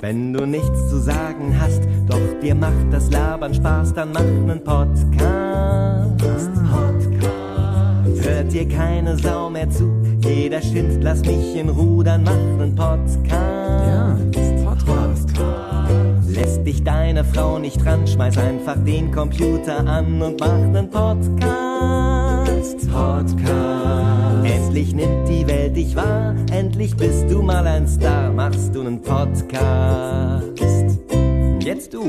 Wenn du nichts zu sagen hast, doch dir macht das Labern Spaß, dann mach nen Podcast. Podcast. Hört dir keine Sau mehr zu, jeder schimpft, lass mich in Ruhe, dann mach nen Podcast. Ja, Podcast. Lässt dich deine Frau nicht ran, schmeiß einfach den Computer an und mach nen Podcast. Podcast. Endlich nimmt die Welt dich wahr, endlich bist du mal ein Star, machst du nen Podcast. Jetzt du.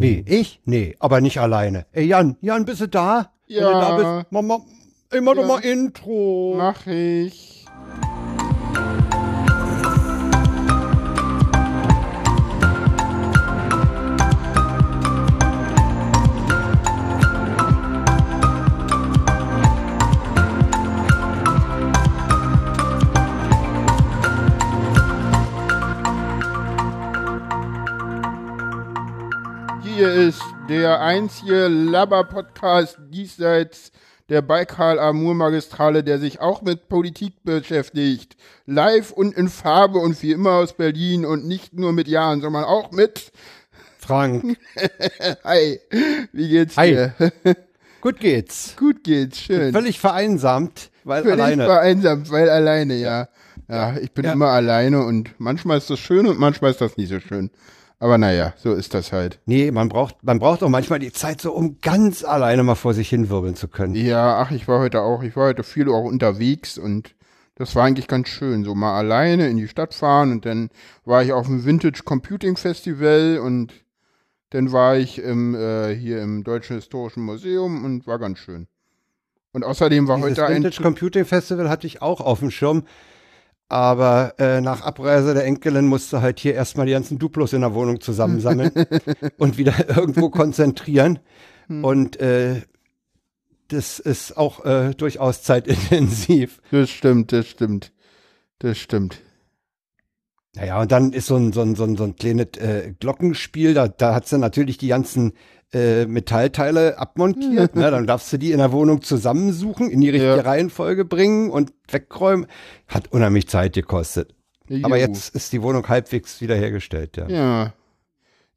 Wie, ich? Nee, aber nicht alleine. Ey, Jan, Jan, bist du da? Ja. Wenn du da bist, mach mal, ey, mach doch Ja. mal Intro. Mach ich. Hier ist der einzige Labber-Podcast diesseits der Baikal-Amur-Magistrale, der sich auch mit Politik beschäftigt. Live und in Farbe und wie immer aus Berlin und nicht nur mit Jahren, sondern auch mit Frank, Hi, wie geht's Hi. dir? gut geht's. Gut geht's, schön. Völlig vereinsamt, weil Völlig alleine. vereinsamt, weil alleine, ja. Ja, ich bin Ja. immer alleine und manchmal ist das schön und manchmal ist das nicht so schön. Aber naja, so ist das halt. Nee, man braucht, man braucht auch manchmal die Zeit so, um ganz alleine mal vor sich hinwirbeln zu können. Ja, ach, ich war heute auch, ich war heute viel auch unterwegs und das war eigentlich ganz schön. So mal alleine in die Stadt fahren und dann war ich auf dem Vintage Computing Festival und dann war ich im, äh, hier im Deutschen Historischen Museum und war ganz schön. Und außerdem war Dieses heute ein. Vintage Computing Festival hatte ich auch auf dem Schirm. Aber äh, nach Abreise der Enkelin musste halt hier erstmal die ganzen Duplos in der Wohnung zusammensammeln und wieder irgendwo konzentrieren. Hm. Und äh, das ist auch äh, durchaus zeitintensiv. Das stimmt, das stimmt. Das stimmt. Naja, und dann ist so ein, so ein, so ein, so ein kleines äh, Glockenspiel, da, da hat sie natürlich die ganzen äh, Metallteile abmontiert. ne? Dann darfst du die in der Wohnung zusammensuchen, in die richtige Ja. Reihenfolge bringen und wegräumen. Hat unheimlich Zeit gekostet. Aber Jo. jetzt ist die Wohnung halbwegs wiederhergestellt, ja. Ja.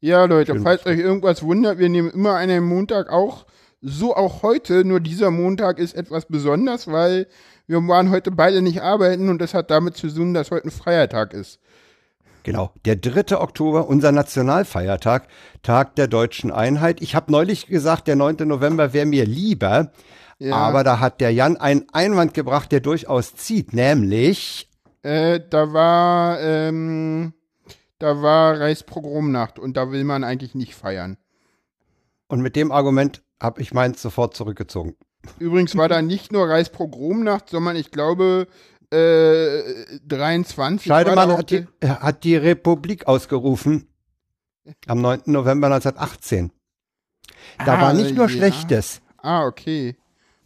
Ja, Leute, Schön falls euch irgendwas wundert, wir nehmen immer einen Montag auch. So auch heute, nur dieser Montag ist etwas besonders, weil wir waren heute beide nicht arbeiten und das hat damit zu tun, dass heute ein freier Tag ist. Genau. Der 3. Oktober, unser Nationalfeiertag, Tag der deutschen Einheit. Ich habe neulich gesagt, der 9. November wäre mir lieber. Ja. Aber da hat der Jan einen Einwand gebracht, der durchaus zieht, nämlich Äh, da war, ähm, da war Reichspogromnacht und da will man eigentlich nicht feiern. Und mit dem Argument habe ich meins sofort zurückgezogen. Übrigens war da nicht nur Reichspogromnacht, sondern ich glaube, äh, 23. war da Scheidemann hat die, hat die Republik ausgerufen am 9. November 1918. Da Ah, war nicht nur ja. Schlechtes. Ah, okay.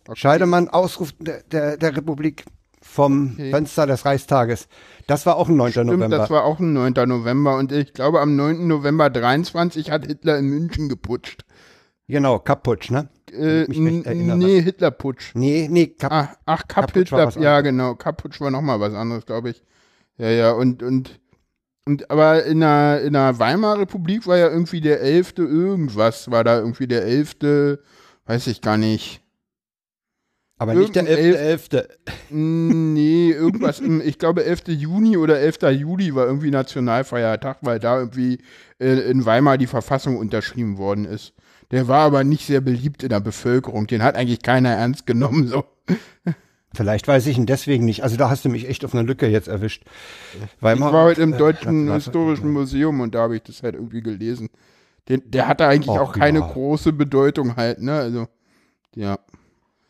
okay. Scheidemann Ausruf der, der, der Republik vom Okay. Fenster des Reichstages. Das war auch ein 9. Stimmt, November. das war auch ein 9. November und ich glaube am 9. November 23 hat Hitler in München geputscht. Genau, Kaputsch, ne? Äh, nee, Hitlerputsch. Nee, nee, Kap Ah, ach, Kap Kaputsch war Hitler, ja genau, Kaputsch war nochmal was anderes, glaube ich. Ja, ja, und, und, und, aber in der, in der Weimarer Republik war ja irgendwie der 11. irgendwas, war da irgendwie der 11., weiß ich gar nicht. aber nicht der irgendein 11.11. Mm, Nee, irgendwas, im, ich glaube 11. Juni oder 11. Juli war irgendwie Nationalfeiertag, weil da irgendwie äh, in Weimar die Verfassung unterschrieben worden ist. Der war aber nicht sehr beliebt in der Bevölkerung, den hat eigentlich keiner ernst genommen, so. Vielleicht weiß ich ihn deswegen nicht. Also da hast du mich echt auf eine Lücke jetzt erwischt. Weil Ich war heute im Deutschen Historischen Museum und da habe ich das halt irgendwie gelesen. Den, der hatte eigentlich Och, auch keine ja. große Bedeutung halt, ne, also, ja.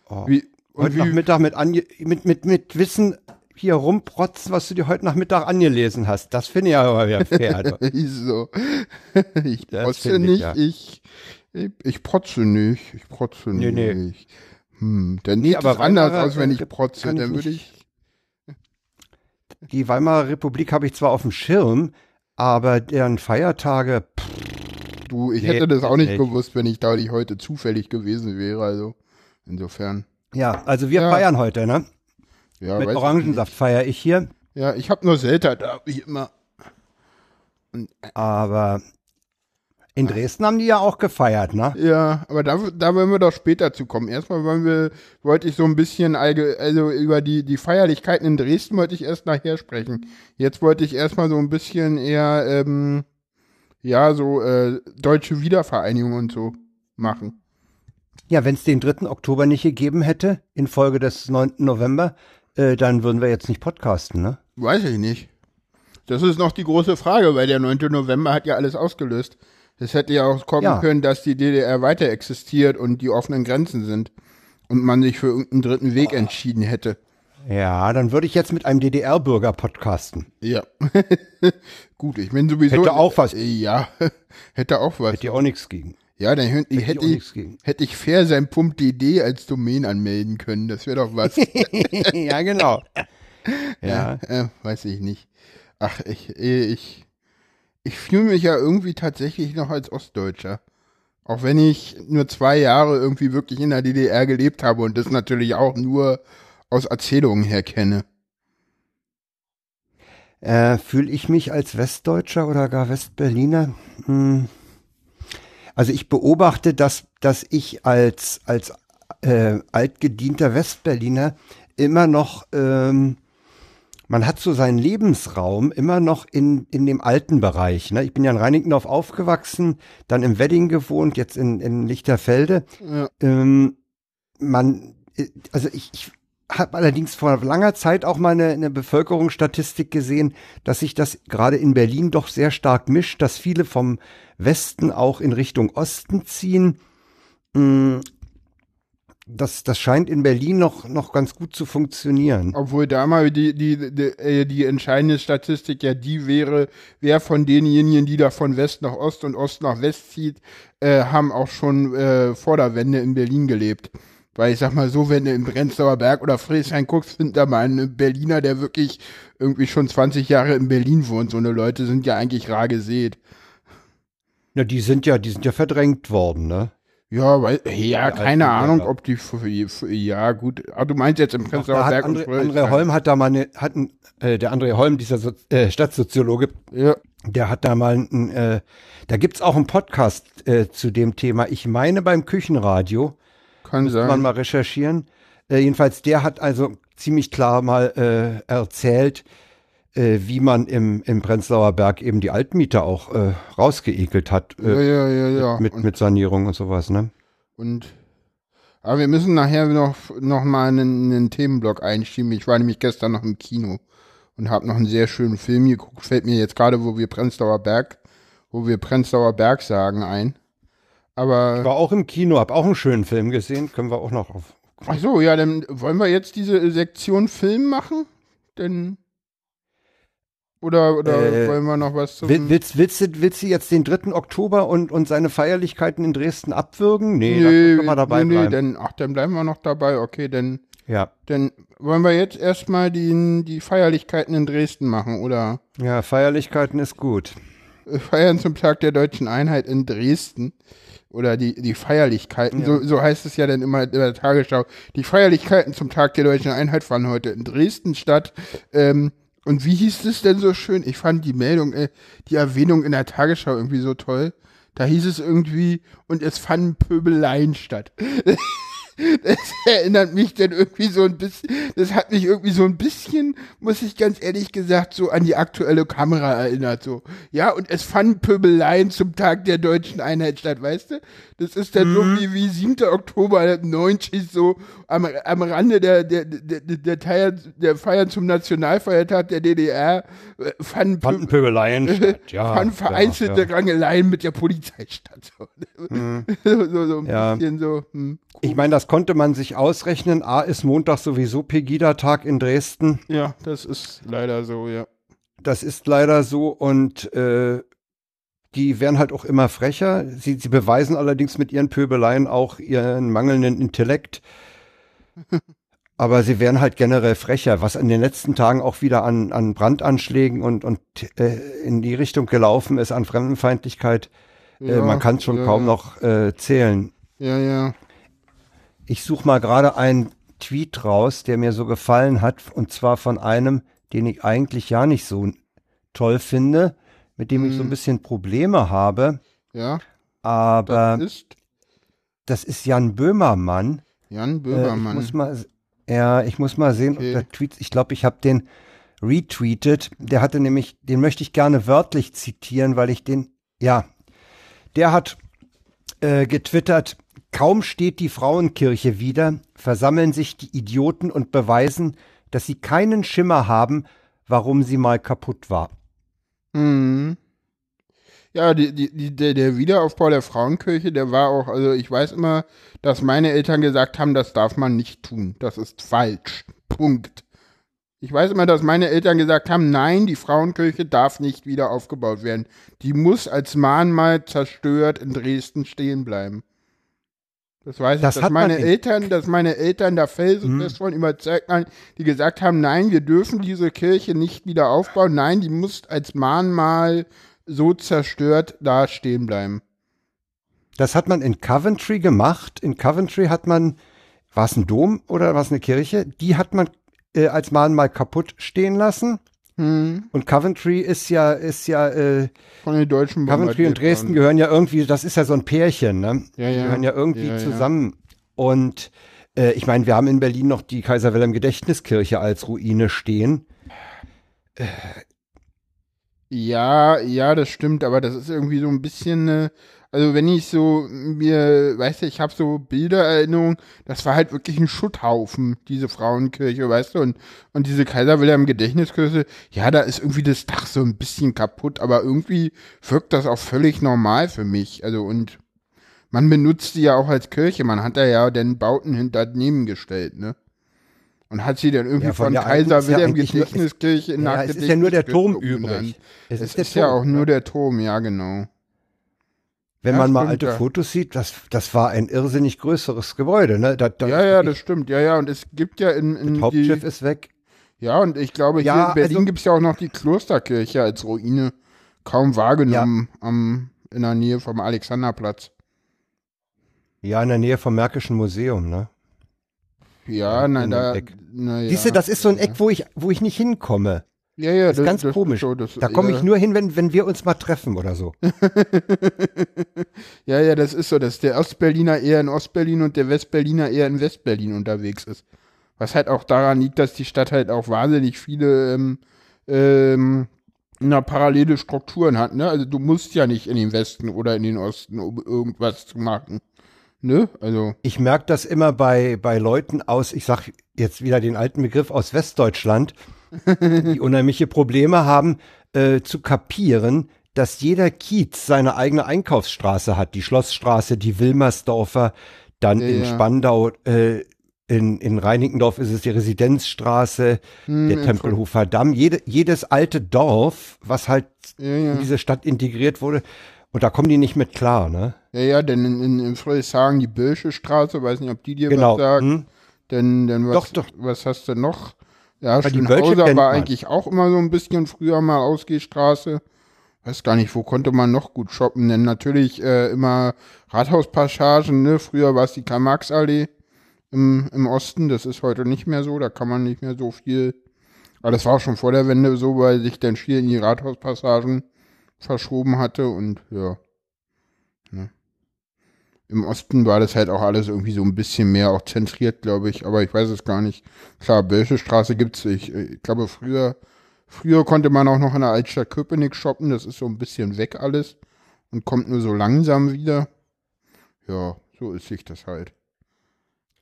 Oh. Wie, und Heute wie, Nachmittag mit, ange mit, mit, mit Wissen hier rumprotzen, was du dir heute Nachmittag angelesen hast. Das finde ich aber wieder fair. so. ich Das protze ich, nicht, ja. ich, ich, ich protze nicht, ich protze Nee, nee. nicht. Hm, dann Nee, sieht aber anders aus, wenn ich protze, dann würde ich, Die Weimarer Republik habe ich zwar auf dem Schirm, aber deren Feiertage, pff, du, ich Nee, hätte das auch nicht nicht. gewusst, wenn ich da nicht heute zufällig gewesen wäre, also, insofern. ja, also wir Ja. feiern heute, ne? Ja, Mit Orangensaft feiere ich hier. Ja, ich habe nur Selter da, wie immer. Aber in Dresden haben die ja auch gefeiert, ne? Ja, aber da, da wollen wir doch später zu kommen. Erstmal wollen wir, wollte ich so ein bisschen, also über die, die Feierlichkeiten in Dresden wollte ich erst nachher sprechen. Jetzt wollte ich erstmal so ein bisschen eher, ähm, ja, so äh, deutsche Wiedervereinigung und so machen. Ja, wenn es den 3. Oktober nicht gegeben hätte, infolge des 9. November, äh, dann würden wir jetzt nicht podcasten, ne? Weiß ich nicht. Das ist noch die große Frage, weil der 9. November hat ja alles ausgelöst. Es hätte ja auch kommen Ja. können, dass die DDR weiter existiert und die offenen Grenzen sind und man sich für irgendeinen dritten Weg entschieden hätte. Ja, dann würde ich jetzt mit einem DDR-Bürger podcasten. Ja. Gut, ich bin sowieso. Hätte auch was. Ja, hätte auch was. Hätte ihr auch nichts gegen. Ja, dann hätte, ich hätte, ich, hätte ich fair sein Punkt.dd als Domain anmelden können. Das wäre doch was. ja, genau. Ja. äh, weiß ich nicht. Ach, ich, ich, ich fühle mich ja irgendwie tatsächlich noch als Ostdeutscher. Auch wenn ich nur zwei Jahre irgendwie wirklich in der DDR gelebt habe und das natürlich auch nur aus Erzählungen her kenne. Äh, Fühle ich mich als Westdeutscher oder gar Westberliner? Hm. Also ich beobachte, dass, dass ich als, als äh, altgedienter Westberliner immer noch, ähm, man hat so seinen Lebensraum immer noch in, in dem alten Bereich. Ne? Ich bin ja in Reinickendorf aufgewachsen, dann im Wedding gewohnt, jetzt in, in Lichterfelde. Ja. Ähm, man, äh, also ich, ich habe allerdings vor langer Zeit auch mal eine, eine Bevölkerungsstatistik gesehen, dass sich das gerade in Berlin doch sehr stark mischt, dass viele vom Westen auch in Richtung Osten ziehen. Mm, Das, das scheint in Berlin noch, noch ganz gut zu funktionieren. Obwohl da mal die, die, die, äh, die entscheidende Statistik ja die wäre, wer von denjenigen, die da von West nach Ost und Ost nach West zieht, äh, haben auch schon äh, vor der Wende in Berlin gelebt. Weil ich sag mal so, wenn du in Prenzlauer Berg oder Friedrichshain guckst, findet da mal einen Berliner, der wirklich irgendwie schon 20 Jahre in Berlin wohnt. So eine Leute sind ja eigentlich rar gesät. Ja, die sind ja, die sind ja verdrängt worden, ne? Ja, weil, ja, keine Ahnung, ob die, ja, gut. Aber du meinst jetzt im Prenzlauer Berg und André, André Friedrichshain. Holm hat da mal eine, hat ein, äh, der André Holm, dieser so äh, Stadtsoziologe, Ja, Der hat da mal ein, äh, da gibt's auch einen Podcast äh, zu dem Thema. Ich meine beim Küchenradio, kann kann man sein. mal recherchieren. Äh, jedenfalls, der hat also ziemlich klar mal äh, erzählt, äh, wie man im, im Prenzlauer Berg eben die Altmieter auch äh, rausgeekelt hat Ja, äh, ja, ja, ja. mit, Und- mit Sanierung und sowas, ne? Und aber wir müssen nachher noch, noch mal einen, einen Themenblock einschieben. Ich war nämlich gestern noch im Kino und habe noch einen sehr schönen Film geguckt. Fällt mir jetzt gerade, wo wir Prenzlauer Berg, wo wir Prenzlauer Berg sagen, ein. Ich Aber war auch im Kino, hab auch einen schönen Film gesehen, können wir auch noch auf. ach so, ja, dann wollen wir jetzt diese Sektion Film machen? Denn oder oder Äh, wollen wir noch was zum Will, willst, willst, du, willst du jetzt den 3. Oktober und, und seine Feierlichkeiten in Dresden abwürgen? Nee, da können wir dabei nee, nee, bleiben. dann, ach, dann bleiben wir noch dabei. Okay, dann ja. Dann wollen wir jetzt erstmal die, die Feierlichkeiten in Dresden machen, oder? ja, Feierlichkeiten ist gut. Feiern zum Tag der deutschen Einheit in Dresden. Oder die, die Feierlichkeiten, so, so heißt es ja dann immer in der Tagesschau. Die Feierlichkeiten zum Tag der deutschen Einheit fanden heute in Dresden statt. Ähm, und wie hieß es denn so schön? Ich fand die Meldung, äh, die Erwähnung in der Tagesschau irgendwie so toll. Da hieß es irgendwie, und es fanden Pöbeleien statt. Das erinnert mich dann irgendwie so ein bisschen, das hat mich irgendwie so ein bisschen, muss ich ganz ehrlich gesagt, so an die aktuelle Kamera erinnert, so. Ja, und es fanden Pöbeleien zum Tag der deutschen Einheit statt, weißt du? Das ist dann so wie, wie 7. Oktober 90, so am, am Rande der, der, der, der, Teil, der Feiern zum Nationalfeiertag der DDR, äh, fanden, Fanden Pöbeleien statt, ja. fanden vereinzelte ja, ja. Rangeleien mit der Polizei statt. So, so, so, so ein Ja. bisschen so, hm. Ich meine, das konnte man sich ausrechnen. A ist Montag sowieso Pegida-Tag in Dresden. Ja, das ist leider so, ja. Das ist leider so und äh, die werden halt auch immer frecher. Sie, sie beweisen allerdings mit ihren Pöbeleien auch ihren mangelnden Intellekt. Aber sie werden halt generell frecher, was in den letzten Tagen auch wieder an, an Brandanschlägen und, und äh, in die Richtung gelaufen ist, an Fremdenfeindlichkeit. äh, Ja, man kann es schon ja, kaum ja. noch äh, zählen. Ja, ja. Ich suche mal gerade einen Tweet raus, der mir so gefallen hat, und zwar von einem, den ich eigentlich ja nicht so toll finde, mit dem ich so ein bisschen Probleme habe. Ja, Aber das ist das ist Jan Böhmermann. Jan Äh, ich Böhmermann. muss mal, ja, ich muss mal sehen, Okay. ob der Tweet, ich glaube, ich habe den retweetet. Der hatte nämlich, den möchte ich gerne wörtlich zitieren, weil ich den, ja, der hat äh, getwittert, kaum steht die Frauenkirche wieder, versammeln sich die Idioten und beweisen, dass sie keinen Schimmer haben, warum sie mal kaputt war. Mhm. Ja, die, die, die, der, der Wiederaufbau der Frauenkirche, der war auch, also ich weiß immer, dass meine Eltern gesagt haben, das darf man nicht tun. Das ist falsch. Punkt. Ich weiß immer, dass meine Eltern gesagt haben, nein, die Frauenkirche darf nicht wieder aufgebaut werden. Die muss als Mahnmal zerstört in Dresden stehen bleiben. Das weiß ich, Das dass hat man meine in- Eltern, dass meine Eltern da felsenfest von überzeugt waren, die gesagt haben, nein, wir dürfen diese Kirche nicht wieder aufbauen. Nein, die muss als Mahnmal so zerstört da stehen bleiben. Das hat man in Coventry gemacht. In Coventry hat man, war es ein Dom oder war es eine Kirche? Die hat man äh, als Mahnmal kaputt stehen lassen. Hm, Und Coventry ist ja, ist ja, äh, von den Deutschen Coventry und Dresden worden. gehören ja irgendwie, das ist ja so ein Pärchen, ne? Ja, Die ja. gehören ja irgendwie Ja, zusammen. Und äh, ich meine, wir haben in Berlin noch die Kaiser Wilhelm Gedächtniskirche als Ruine stehen. Ja, ja, das stimmt, aber das ist irgendwie so ein bisschen, äh, also wenn ich so mir, weißt du, ich habe so Bildererinnerungen, das war halt wirklich ein Schutthaufen, diese Frauenkirche, weißt du, und, und diese Kaiser Wilhelm Gedächtniskirche, ja, da ist irgendwie das Dach so ein bisschen kaputt, aber irgendwie wirkt das auch völlig normal für mich, also und man benutzt die ja auch als Kirche, man hat da ja den Bauten hinter neben gestellt, ne? Und hat sie dann irgendwie Ja, von von, der alten Kaiser ist ja Wilhelm eigentlich nur- Gedächtniskirche in Ja, nach es ist ja nur der Turm übrig. Es, ist ist, der ja auch nur der Turm, ja, genau. Wenn Ja, man mal stimmt, alte ja. Fotos sieht, das, das war ein irrsinnig größeres Gebäude, ne? Da, da Ja, ja, das stimmt. Ja, ja, und es gibt ja in, in das Hauptschiff die, ist weg. Ja, und ich glaube, hier Ja, in Berlin also- gibt's ja auch noch die Klosterkirche als Ruine. Kaum wahrgenommen am, in der Nähe vom Alexanderplatz. Ja, in der Nähe vom Märkischen Museum, ne? Ja, Ja, na, in da, na, ja. Siehst du, das ist so ein Eck, wo ich, wo ich nicht hinkomme. Ja, ja, Das ist ganz komisch. so, das- Da komme ich ja. nur hin, wenn, wenn wir uns mal treffen oder so. Ja, ja, das ist so, dass der Ostberliner eher in Ostberlin und der Westberliner eher in Westberlin unterwegs ist. Was halt auch daran liegt, dass die Stadt halt auch wahnsinnig viele ähm, ähm, na, parallele Strukturen hat, ne? Also du musst ja nicht in den Westen oder in den Osten, um irgendwas zu machen. Ne? Also, Ich merke das immer bei, bei Leuten aus, ich sag jetzt wieder den alten Begriff aus Westdeutschland, die unheimliche Probleme haben, äh, zu kapieren, dass jeder Kiez seine eigene Einkaufsstraße hat. Die Schlossstraße, die Wilmersdorfer, dann Ja, in. Spandau, äh, in, in Reinickendorf ist es die Residenzstraße, hm, der Tempelhofer Damm, jede, jedes alte Dorf, was halt ja, ja. in diese Stadt integriert wurde. Und da kommen die nicht mit klar, ne? Ja, ja, denn in, in, in Friedrichshagen die Bösche Straße, weiß nicht, ob die dir Genau. was sagt. Hm? Denn, denn was, Doch, doch. was hast du noch? Ja, Stünhauser kennt war eigentlich auch immer so ein bisschen früher mal Ausgehstraße. Weiß gar nicht, wo konnte man noch gut shoppen? Denn natürlich äh, immer Rathauspassagen, ne? Früher war es die Karl-Marx-Allee im, im Osten. Das ist heute nicht mehr so. Da kann man nicht mehr so viel. Aber das war auch schon vor der Wende so, weil sich dann viel in die Rathauspassagen verschoben hatte und ja. Im Osten war das halt auch alles irgendwie so ein bisschen mehr auch zentriert, glaube ich, aber ich weiß es gar nicht. Klar, Bölsche Straße gibt's. Ich, ich glaube, früher, früher konnte man auch noch in der Altstadt Köpenick shoppen, das ist so ein bisschen weg alles und kommt nur so langsam wieder. Ja, so ist sich das halt.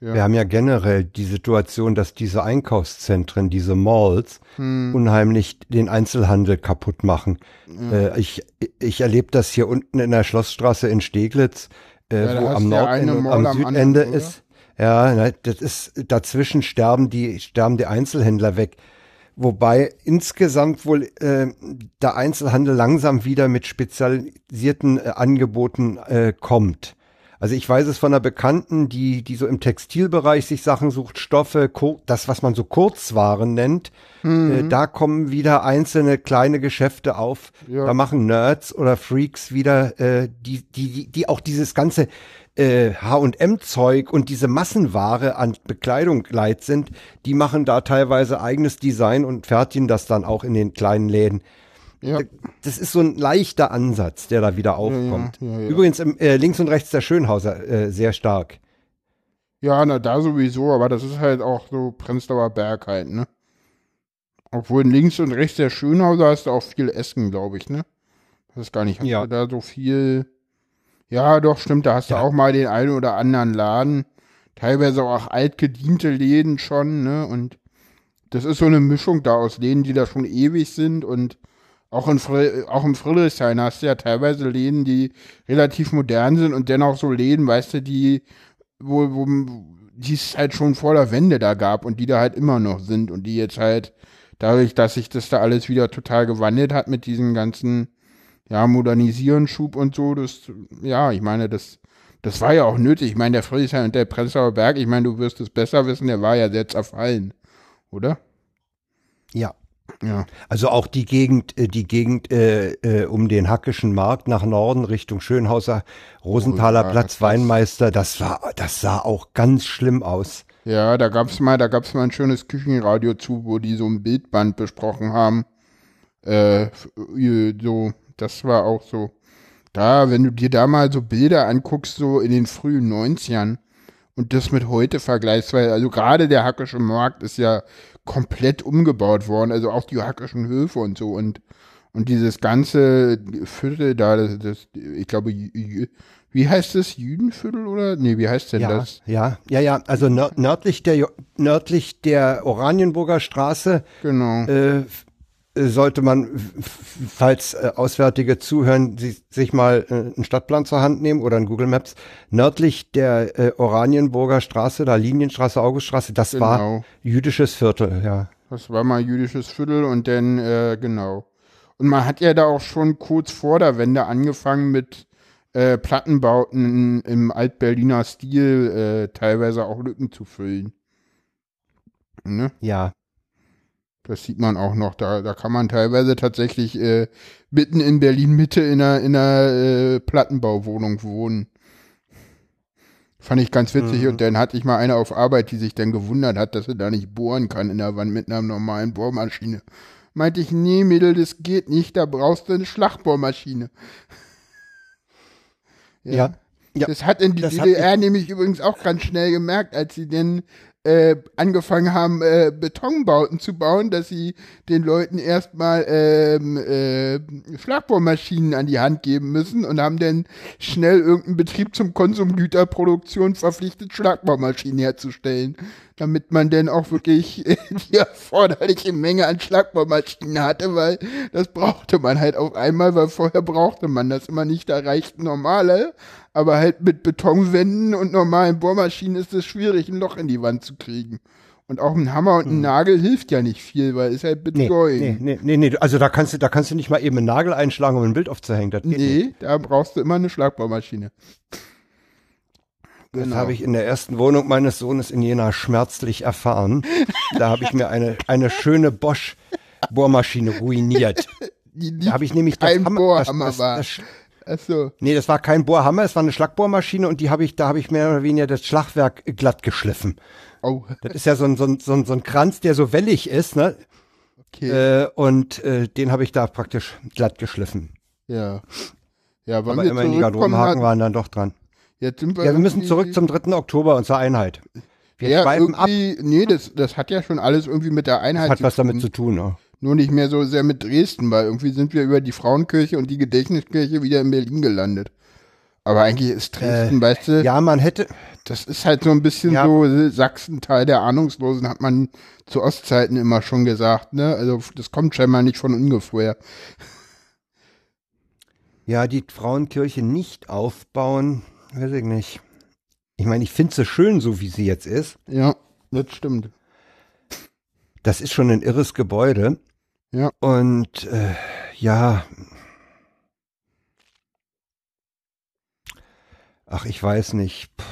Ja. Wir haben ja generell die Situation, dass diese Einkaufszentren, diese Malls, Hm, unheimlich den Einzelhandel kaputt machen. Äh, ich ich erlebe das hier unten in der Schlossstraße in Steglitz, äh, Ja, wo am Nordende und am Südende anderen, ist. Ja, ne, das ist dazwischen sterben die sterben die Einzelhändler weg. Wobei insgesamt wohl äh, der Einzelhandel langsam wieder mit spezialisierten äh, Angeboten äh, kommt. Also ich weiß es von einer Bekannten, die, die so im Textilbereich sich Sachen sucht, Stoffe, Kur das, was man so Kurzwaren nennt. Äh, da kommen wieder einzelne kleine Geschäfte auf. Ja. Da machen Nerds oder Freaks wieder, äh, die, die, die, die auch dieses ganze äh, H&M-Zeug und diese Massenware an Bekleidung leid sind, die machen da teilweise eigenes Design und fertigen das dann auch in den kleinen Läden. Ja. Das ist so ein leichter Ansatz, der da wieder aufkommt. ja, ja. Übrigens im, äh, links und rechts der Schönhauser äh, sehr stark. Ja, na da sowieso, aber das ist halt auch so Prenzlauer Berg halt, ne? Obwohl links und rechts der Schönhauser hast du auch viel Essen, glaube ich, ne? Das ist gar nicht, hast Ja. du da so viel. Ja, doch, stimmt, da hast du auch mal den einen oder anderen Laden. Teilweise auch altgediente Läden schon, ne? Und das ist so eine Mischung da aus Läden, die da schon ewig sind und auch in, Fri auch in Friedrichshain hast du ja teilweise Läden, die relativ modern sind und dennoch so Läden, weißt du, die, wo, wo, die es halt schon vor der Wende da gab und die da halt immer noch sind und die jetzt halt dadurch, dass sich das da alles wieder total gewandelt hat mit diesen ganzen, ja, Modernisierungsschub und so, das, ja, ich meine, das, das war ja auch nötig. Ich meine, der Friedrichshain und der Prenzlauer Berg, ich meine, du wirst es besser wissen, der war ja sehr zerfallen, oder? Ja. Ja. Also auch die Gegend, äh, die Gegend äh, äh, um den Hackischen Markt nach Norden Richtung Schönhauser, Rosenthaler Oh Platz, Weinmeister, das war, das sah auch ganz schlimm aus. Ja, da gab's mal, da gab's mal ein schönes Küchenradio zu, wo die so ein Bildband besprochen haben. Äh, äh, so, das war auch so. Da, wenn du dir da mal so Bilder anguckst, so in den frühen 90ern und das mit heute vergleichst, weil also gerade der Hackische Markt ist ja komplett umgebaut worden, also auch die Hackischen Höfe und so und und dieses ganze Viertel da, das, das ich glaube, wie heißt das? Jüdenviertel oder? Nee, wie heißt denn Ja, das? ja, ja, ja. Also nör nördlich der nördlich der Oranienburger Straße Genau. äh, sollte man, falls äh, Auswärtige zuhören, sie, sich mal äh, einen Stadtplan zur Hand nehmen oder einen Google Maps. Nördlich der äh, Oranienburger Straße, da Linienstraße, Auguststraße, das war Genau. jüdisches Viertel, ja. Das war mal jüdisches Viertel und dann, äh, genau. Und man hat ja da auch schon kurz vor der Wende angefangen mit äh, Plattenbauten im Altberliner Stil äh, teilweise auch Lücken zu füllen. Ne? Ja, Das sieht man auch noch. Da, da kann man teilweise tatsächlich äh, mitten in Berlin Mitte in einer, in einer äh, Plattenbauwohnung wohnen. Fand ich ganz witzig. Mhm. Und dann hatte ich mal eine auf Arbeit, die sich dann gewundert hat, dass sie da nicht bohren kann in der Wand mit einer normalen Bohrmaschine. Meinte ich, nee, Mädel, das geht nicht, da brauchst du eine Schlagbohrmaschine. ja. ja. Das hat in die Das DDR nämlich übrigens auch ganz schnell gemerkt, als sie denn äh, angefangen haben, äh, Betonbauten zu bauen, dass sie den Leuten erstmal ähm, äh, Schlagbohrmaschinen an die Hand geben müssen und haben dann schnell irgendeinen Betrieb zum Konsumgüterproduktion verpflichtet, Schlagbohrmaschinen herzustellen, damit man dann auch wirklich die erforderliche Menge an Schlagbohrmaschinen hatte, weil das brauchte man halt auf einmal, weil vorher brauchte man das immer nicht, da reichten normale, aber halt mit Betonwänden und normalen Bohrmaschinen ist es schwierig, ein Loch in die Wand zu kriegen. Und auch ein Hammer und ein Nagel hilft ja nicht viel, weil es halt Hm. Nee, Beton. nee, nee, nee, nee, also da kannst du, da kannst du nicht mal eben einen Nagel einschlagen, um ein Bild aufzuhängen. Das geht nicht. Nee, da brauchst du immer eine Schlagbohrmaschine. Das Genau. habe ich in der ersten Wohnung meines Sohnes in Jena schmerzlich erfahren. Da habe ich mir eine, eine schöne Bosch Bohrmaschine ruiniert. Die, Da habe ich nämlich das Hammer, Bohrhammer das, das, war. das, Achso. Nee, das war kein Bohrhammer, es war eine Schlagbohrmaschine und die habe ich, da habe ich mehr oder weniger das Schlagwerk glatt geschliffen. Oh, Das ist ja so ein, so ein, so ein, so ein Kranz, der so wellig ist, ne? okay. Äh, und äh, den habe ich da praktisch glatt geschliffen. ja. Ja, Aber wir immerhin die? Garderobenhaken Hat- waren dann doch dran. Jetzt sind wir Ja, wir müssen zurück zum 3. Oktober und zur Einheit. Wir ja, schweifen ab, nee, das, das hat ja schon alles irgendwie mit der Einheit hat zu was damit zu tun. Ne? Nur nicht mehr so sehr mit Dresden, weil irgendwie sind wir über die Frauenkirche und die Gedächtniskirche wieder in Berlin gelandet. Aber eigentlich ist Dresden, weißt du, Äh, Ja, man hätte, das ist halt so ein bisschen Ja. so Sachsen-Teil der Ahnungslosen, hat man zu Ostzeiten immer schon gesagt, ne? Also das kommt scheinbar nicht von ungefähr. ja, die Frauenkirche nicht aufbauen, weiß ich nicht. Ich meine, ich finde sie schön, so wie sie jetzt ist. Ja, das stimmt. Das ist schon ein irres Gebäude. Ja. Und äh, ja. Ach, ich weiß nicht. Puh.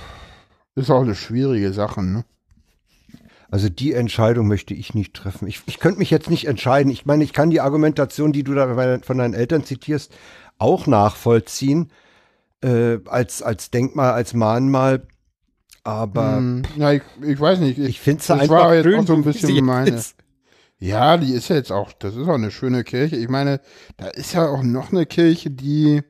Ist auch eine schwierige Sache, ne? Also die Entscheidung möchte ich nicht treffen. Ich, ich könnte mich jetzt nicht entscheiden. Ich meine, ich kann die Argumentation, die du da von deinen Eltern zitierst, auch nachvollziehen. Äh, als, als Denkmal, als Mahnmal. Aber Hm, ja, ich, ich weiß nicht. Ich, ich finde es einfach war jetzt schön, auch so ein bisschen meine. ist. Ja, die ist ja jetzt auch, das ist auch eine schöne Kirche. Ich meine, da ist ja auch noch eine Kirche, die,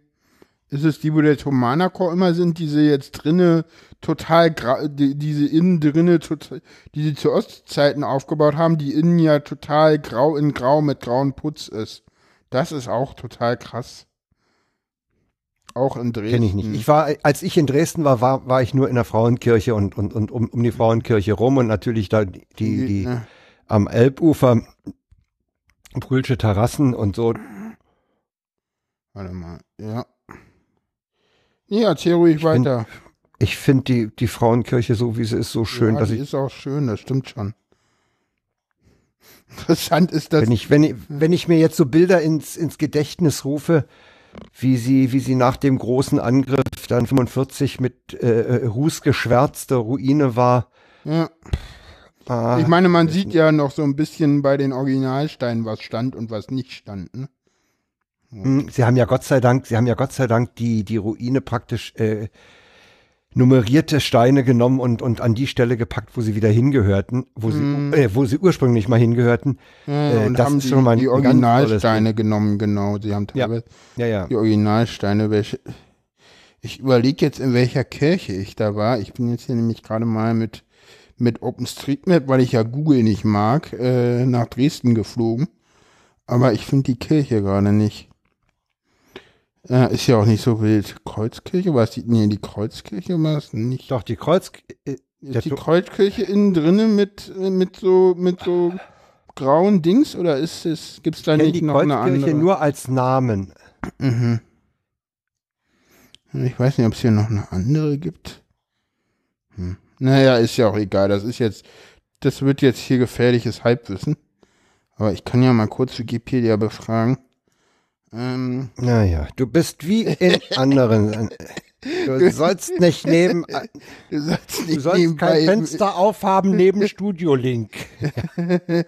ist es die, wo der Thomanerchor immer sind, diese jetzt drinne total, die, diese innen drinne, total, die sie zu Ostzeiten aufgebaut haben, die innen ja total grau in grau mit grauen Putz ist. Das ist auch total krass. Auch in Dresden. Kenne ich nicht. Ich war, als ich in Dresden war, war, war ich nur in der Frauenkirche und, und, und um, um die Frauenkirche rum und natürlich da die, die, die ne, am Elbufer Brühlsche Terrassen und so. Warte mal, ja. Nee, erzähl ruhig find- weiter. Ich finde die, die Frauenkirche so, wie sie ist, so schön, ja, dass die ich, ist auch schön, das stimmt schon. Interessant ist das. wenn ich, wenn ich, wenn ich mir jetzt so Bilder ins, ins Gedächtnis rufe, wie sie, wie sie nach dem großen Angriff dann 45 mit äh, äh, Ruß geschwärzte Ruine war. ja. Ah, Ich meine, man sieht ja noch so ein bisschen bei den Originalsteinen, was stand und was nicht stand. Ne? Hm, Sie haben ja Gott sei Dank, Sie haben ja Gott sei Dank die, die Ruine praktisch äh, nummerierte Steine genommen und, und an die Stelle gepackt, wo sie wieder hingehörten, wo sie, äh, wo sie ursprünglich mal hingehörten. Ja, Äh, und das haben ist die, schon mal die Originalsteine genommen, genau. Sie haben Ja. teilweise Ja, ja. die Originalsteine, welche. Ich überlege jetzt, in welcher Kirche ich da war. Ich bin jetzt hier nämlich gerade mal mit, mit OpenStreetMap, weil ich ja Google nicht mag, äh, nach Dresden geflogen. Aber ich finde die Kirche gerade nicht. Äh, ist ja auch nicht so wild. Kreuzkirche? War es die, nee, die Kreuzkirche war es nicht. Doch, die Kreuz, äh, Ist die Kreuzkirche innen drinnen mit, mit so, mit so grauen Dings oder ist es, gibt's da nicht die noch eine Kreuzkirche andere? nur als Namen. Mhm. Ich weiß nicht, ob es hier noch eine andere gibt. Hm. Naja, ist ja auch egal. Das ist jetzt, das wird jetzt hier gefährliches Halbwissen. Aber ich kann ja mal kurz Wikipedia befragen. Ähm, Naja, du bist wie in anderen. Du sollst nicht neben, du sollst du nicht sollst nebenbei. kein Fenster aufhaben neben Studio Link.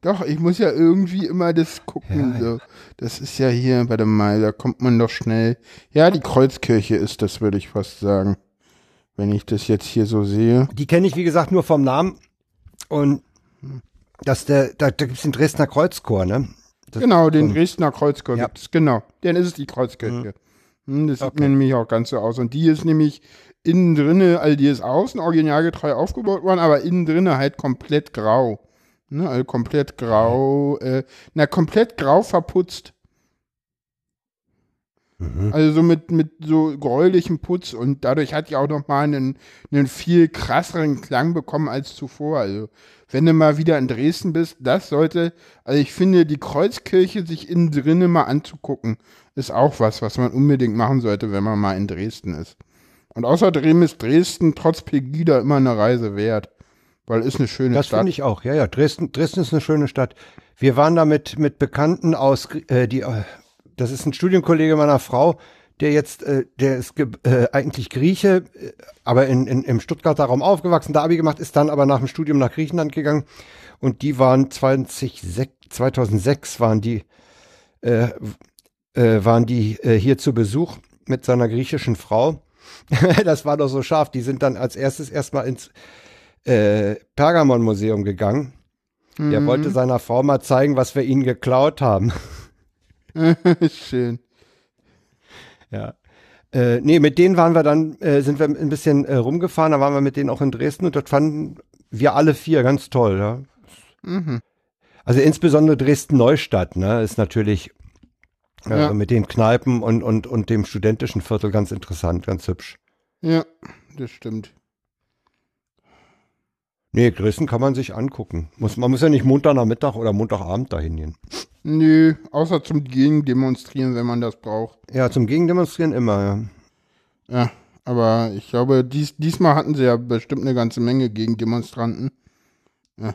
Doch, ich muss ja irgendwie immer das gucken. So. Das ist ja hier, warte mal, da kommt man doch schnell. Ja, die Kreuzkirche ist das, würde ich fast sagen. Wenn ich das jetzt hier so sehe. Die kenne ich, wie gesagt, nur vom Namen. Und dass der, da, da gibt's den Dresdner Kreuzchor, ne? Das- Genau, den so. Dresdner Kreuzchor Ja. gibt es, genau. Dann ist es die Kreuzkirche. Hm, das sieht mir nämlich auch ganz so aus. Und die ist nämlich innen drinne, also die ist außen originalgetreu aufgebaut worden, aber innen drinne halt komplett grau. Ne, also komplett grau, äh, na, komplett grau verputzt. Mhm. Also so mit, mit so gräulichem Putz und dadurch hat die auch nochmal einen, einen viel krasseren Klang bekommen als zuvor. Also wenn du mal wieder in Dresden bist, das sollte, also ich finde, die Kreuzkirche sich innen drinnen mal anzugucken, ist auch was, was man unbedingt machen sollte, wenn man mal in Dresden ist. Und außerdem ist Dresden trotz Pegida immer eine Reise wert, weil ist eine schöne Das Stadt. finde ich auch. Ja, ja. Dresden, Dresden ist eine schöne Stadt. Wir waren da mit, mit Bekannten aus, äh, die, äh, das ist ein Studienkollege meiner Frau, der jetzt, äh, der ist äh, eigentlich Grieche, äh, aber in, in, im Stuttgarter Raum aufgewachsen, da Abi gemacht, ist dann aber nach dem Studium nach Griechenland gegangen und die waren 20, 2006 waren die, äh, äh, waren die äh, hier zu Besuch mit seiner griechischen Frau. das war doch so scharf. Die sind dann als erstes erstmal ins äh, Pergamon-Museum gegangen. Er wollte seiner Frau mal zeigen, was wir ihnen geklaut haben. Schön. Ja. Äh, nee, mit denen waren wir dann, äh, sind wir ein bisschen äh, rumgefahren, da waren wir mit denen auch in Dresden und dort fanden wir alle vier ganz toll, ja. Mhm. Also insbesondere Dresden-Neustadt, ne, ist natürlich äh, Ja. mit den Kneipen und, und, und dem studentischen Viertel ganz interessant, ganz hübsch. Ja, das stimmt. Nee, Dresden kann man sich angucken. Muss, man muss ja nicht Montagnachmittag oder Montagabend dahin gehen. Nö, außer zum Gegendemonstrieren, wenn man das braucht. Ja, zum Gegendemonstrieren immer, ja. Ja, aber ich glaube, dies, diesmal hatten sie ja bestimmt eine ganze Menge Gegendemonstranten. Ja.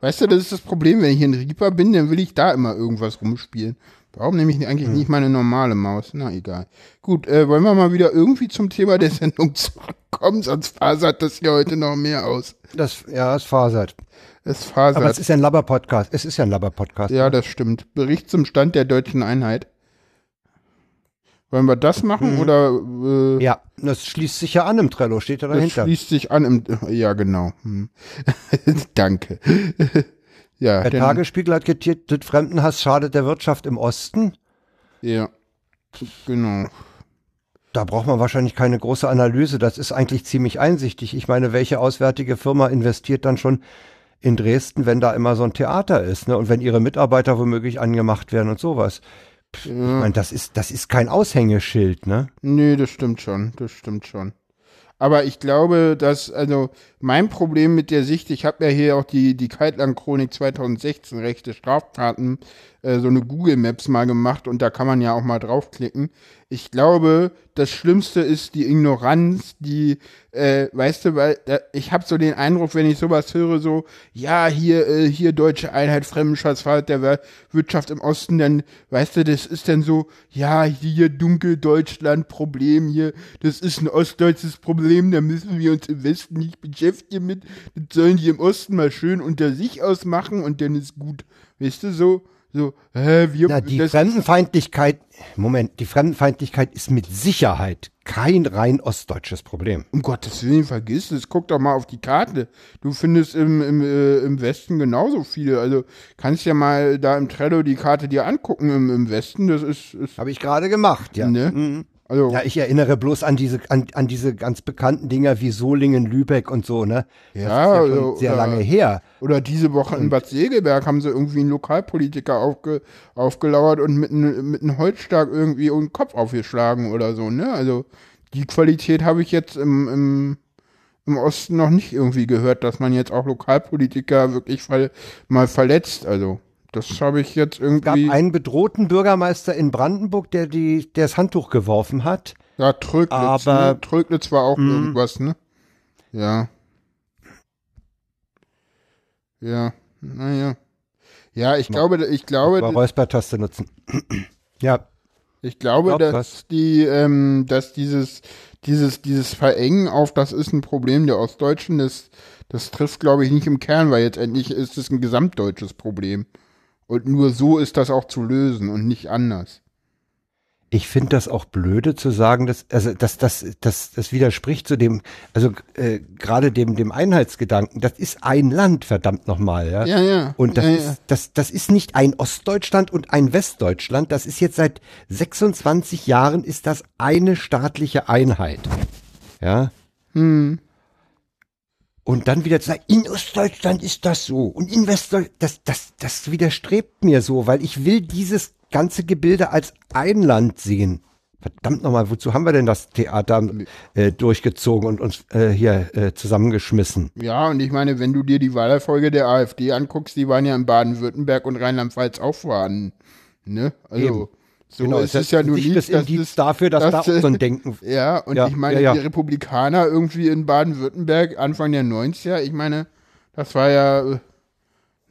Weißt du, das ist das Problem, wenn ich in Reaper bin, dann will ich da immer irgendwas rumspielen. Warum nehme ich eigentlich nicht meine normale Maus? Na, egal. Gut, äh, wollen wir mal wieder irgendwie zum Thema der Sendung zurückkommen, sonst fasert das hier heute noch mehr aus. Das, ja, es fasert. Es fasert. Aber es ist ja ein Labber-Podcast. Es ist ja ein Labber-Podcast. Ja, das stimmt. Bericht zum Stand der deutschen Einheit. Wollen wir das machen oder äh, Ja, das schließt sich ja an im Trello, steht ja das dahinter. schließt sich an im Ja, genau. Hm. Danke. Ja, Der Tagesspiegel hat getitelt, Fremdenhass schadet der Wirtschaft im Osten. Ja, genau. Da braucht man wahrscheinlich keine große Analyse. Das ist eigentlich ziemlich einsichtig. Ich meine, welche auswärtige Firma investiert dann schon in Dresden, wenn da immer so ein Theater ist, ne? Und wenn ihre Mitarbeiter womöglich angemacht werden und sowas. Pff, Ich meine, das ist, das ist kein Aushängeschild, ne? Nee, das stimmt schon, das stimmt schon. Aber ich glaube, dass, also mein Problem mit der Sicht, ich habe ja hier auch die, die Kaltland-Chronik 2016, rechte Straftaten, äh, so eine Google Maps mal gemacht und da kann man ja auch mal draufklicken. Ich glaube, das Schlimmste ist die Ignoranz, die, äh, weißt du, weil da, ich habe so den Eindruck, wenn ich sowas höre, so, ja, hier, äh, hier deutsche Einheit, Fremdenschaftsfahrt der Wir- Wirtschaft im Osten, dann, weißt du, das ist dann so, ja, hier dunkel Deutschland Problem hier, das ist ein ostdeutsches Problem, da müssen wir uns im Westen nicht beschäftigen mit, das sollen die im Osten mal schön unter sich ausmachen und dann ist gut, weißt du, so, so, hä, wir, Na, die Fremdenfeindlichkeit, Moment, die Fremdenfeindlichkeit ist mit Sicherheit kein rein ostdeutsches Problem. Um Gottes Willen, vergiss es. Guck doch mal auf die Karte. Du findest im, im, äh, im Westen genauso viele. Also kannst ja mal da im Trello die Karte dir angucken im, im Westen. Das ist, ist Habe ich gerade gemacht, ja. ne? Also, Ja, ich erinnere bloß an diese, an, an diese ganz bekannten Dinger wie Solingen, Lübeck und so, ne? Das Ja, ja also, sehr oder- lange her. oder diese Woche in Bad Segeberg haben sie irgendwie einen Lokalpolitiker aufge, aufgelauert und mit einem mit einem Holzstark irgendwie um den Kopf aufgeschlagen oder so, ne? Also die Qualität habe ich jetzt im, im, im Osten noch nicht irgendwie gehört, dass man jetzt auch Lokalpolitiker wirklich mal verletzt. Also das habe ich jetzt Es gab irgendwie. einen bedrohten Bürgermeister in Brandenburg, der die, der das Handtuch geworfen hat. Ja, Tröglitz, Aber- ne? Tröglitz war auch irgendwas, ne? Ja. Ja, naja. Ja, ich glaube, ich glaube, Über Räuspertaste nutzen. ja, ich glaube, Glaub dass was. die, ähm, dass dieses, dieses, dieses Verengen auf, das ist ein Problem der Ostdeutschen, das, das trifft, glaube ich, nicht im Kern, weil jetzt endlich ist es ein gesamtdeutsches Problem. Und nur so ist das auch zu lösen und nicht anders. ich finde das auch blöde zu sagen, dass, also das, das, das, das widerspricht zu dem, also äh, gerade dem, dem Einheitsgedanken. Das ist ein Land, verdammt nochmal, ja. Ja, ja. Und das, ja, ja. ist, das, das ist nicht ein Ostdeutschland und ein Westdeutschland. Das ist jetzt seit 26 Jahren ist das eine staatliche Einheit. Ja. Hm. Und dann wieder zu sagen, in Ostdeutschland ist das so und in Westdeutschland, das, das, das widerstrebt mir so, weil ich will dieses ganze Gebilde als ein Land sehen. Verdammt nochmal, wozu haben wir denn das Theater äh, durchgezogen und uns äh, hier äh, zusammengeschmissen? Ja, und ich meine, wenn du dir die Wahlerfolge der AfD anguckst, die waren ja in Baden-Württemberg und Rheinland-Pfalz auch vorhanden. Ne? Also, Eben. So genau, ist es ja nur nicht, das dass Indiz das- dafür, dass da auch dass, so ein Denken Ja, und Ja, ich meine, ja, ja. die Republikaner irgendwie in Baden-Württemberg Anfang der 90er, ich meine, das war ja, äh,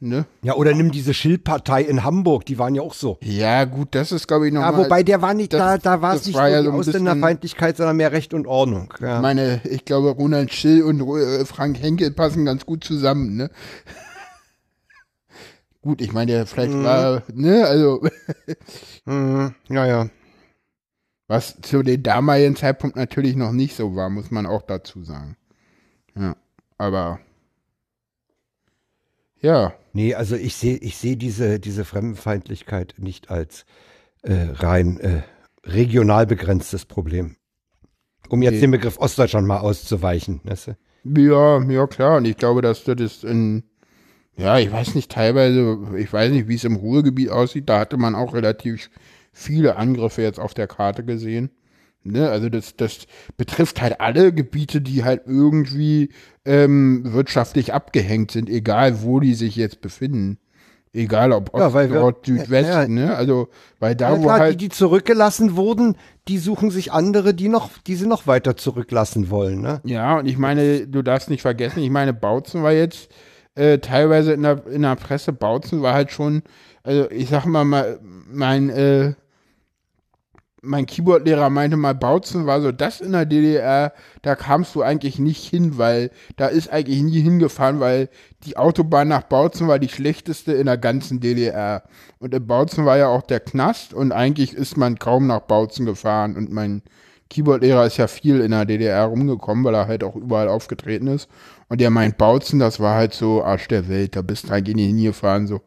ne? Ja, oder nimm diese Schill-Partei in Hamburg, die waren ja auch so. Ja, gut, das ist, glaube ich, noch Ja, wobei der war nicht, das- da, da war es nicht war ja so Ausländerfeindlichkeit, sondern mehr Recht und Ordnung. Ja. meine, ich glaube, Ronald Schill und äh, Frank Henkel passen ganz gut zusammen, ne? Gut, ich meine, der vielleicht war, ne, also, Mhm, ja, ja. was zu dem damaligen Zeitpunkt natürlich noch nicht so war, muss man auch dazu sagen. Ja, aber, ja, Nee, also ich sehe ich sehe diese, diese Fremdenfeindlichkeit nicht als äh, rein äh, regional begrenztes Problem. Um jetzt Okay. den Begriff Ostdeutschland mal auszuweichen. Weißt du? Ja, ja klar. Und ich glaube, dass das ist in, ja, ich weiß nicht, teilweise, ich weiß nicht, wie es im Ruhrgebiet aussieht, da hatte man auch relativ viele Angriffe jetzt auf der Karte gesehen. Ne? Also das, das betrifft halt alle Gebiete, die halt irgendwie ähm, wirtschaftlich abgehängt sind, egal wo die sich jetzt befinden. Egal ob Ost, Ja, weil wir- Nord, Südwest, ja, ja. ne? Also, weil da, Ja, wo klar, halt. die, die zurückgelassen wurden, die suchen sich andere, die noch, die sie noch weiter zurücklassen wollen. Ne? Ja, und ich meine, du darfst nicht vergessen, ich meine, Bautzen war jetzt äh, teilweise in der, in der Presse, Bautzen war halt schon, also ich sag mal, mein, äh, mein Keyboard-Lehrer meinte mal, Bautzen war so das in der DDR, da kamst du eigentlich nicht hin, weil da ist eigentlich nie hingefahren, weil die Autobahn nach Bautzen war die schlechteste in der ganzen DDR. Und in Bautzen war ja auch der Knast und eigentlich ist man kaum nach Bautzen gefahren und mein Keyboard-Lehrer ist ja viel in der DDR rumgekommen, weil er halt auch überall aufgetreten ist. Und der meint Bautzen, das war halt so Arsch der Welt, da bist du eigentlich nie hingefahren, so.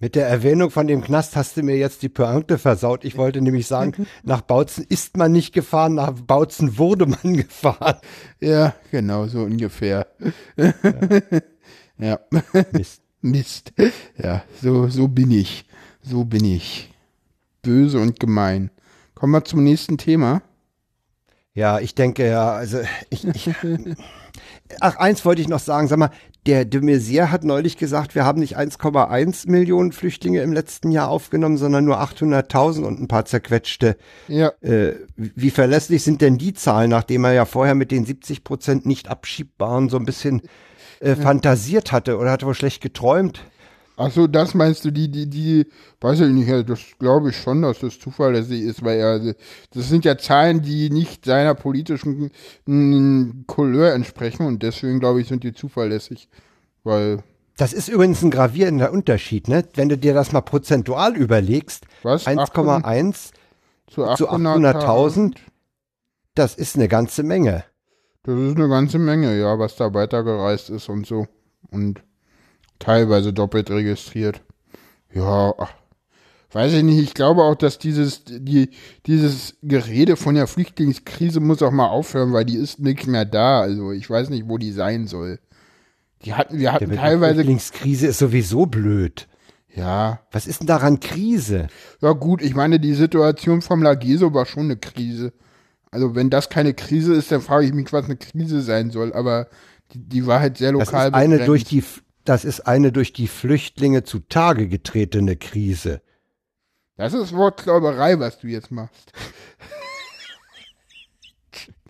Mit der Erwähnung von dem Knast hast du mir jetzt die Pointe versaut. Ich wollte nämlich sagen, nach Bautzen ist man nicht gefahren, nach Bautzen wurde man gefahren. Ja, genau, so ungefähr. Ja. ja. Mist. Mist. Ja, so, so bin ich. So bin ich. Böse und gemein. Kommen wir zum nächsten Thema. Ja, ich denke ja, also ich, ich Ach, eins wollte ich noch sagen, sag mal, der de Maizière hat neulich gesagt, wir haben nicht 1,1 Millionen Flüchtlinge im letzten Jahr aufgenommen, sondern nur 800.000 und ein paar zerquetschte. Ja. Äh, wie verlässlich sind denn die Zahlen, nachdem er ja vorher mit den 70 Prozent nicht abschiebbaren so ein bisschen äh, ja. fantasiert hatte oder hat wohl schlecht geträumt? Ach so, das meinst du, die, die, die, weiß ich nicht, das glaube ich schon, dass das zuverlässig ist, weil er, das sind ja Zahlen, die nicht seiner politischen Couleur entsprechen und deswegen glaube ich, sind die zuverlässig, weil. Das ist übrigens ein gravierender Unterschied, ne? Wenn du dir das mal prozentual überlegst, 1,1 zu 800.000, 800 das ist eine ganze Menge. Das ist eine ganze Menge, ja, was da weitergereist ist und so. Und teilweise doppelt registriert. Ja, ach, weiß ich nicht. Ich glaube auch, dass dieses, die, dieses Gerede von der Flüchtlingskrise muss auch mal aufhören, weil die ist nicht mehr da. Also ich weiß nicht, wo die sein soll. Die hatten, wir hatten teilweise. Die Flüchtlingskrise ist sowieso blöd. Ja. Was ist denn daran Krise? Ja gut, ich meine, die Situation vom Lageso war schon eine Krise. Also wenn das keine Krise ist, dann frage ich mich, was eine Krise sein soll. Aber die, die war halt sehr lokal. Das ist eine durch die das ist eine durch die Flüchtlinge zutage getretene Krise. Das ist Wortklauberei, was du jetzt machst.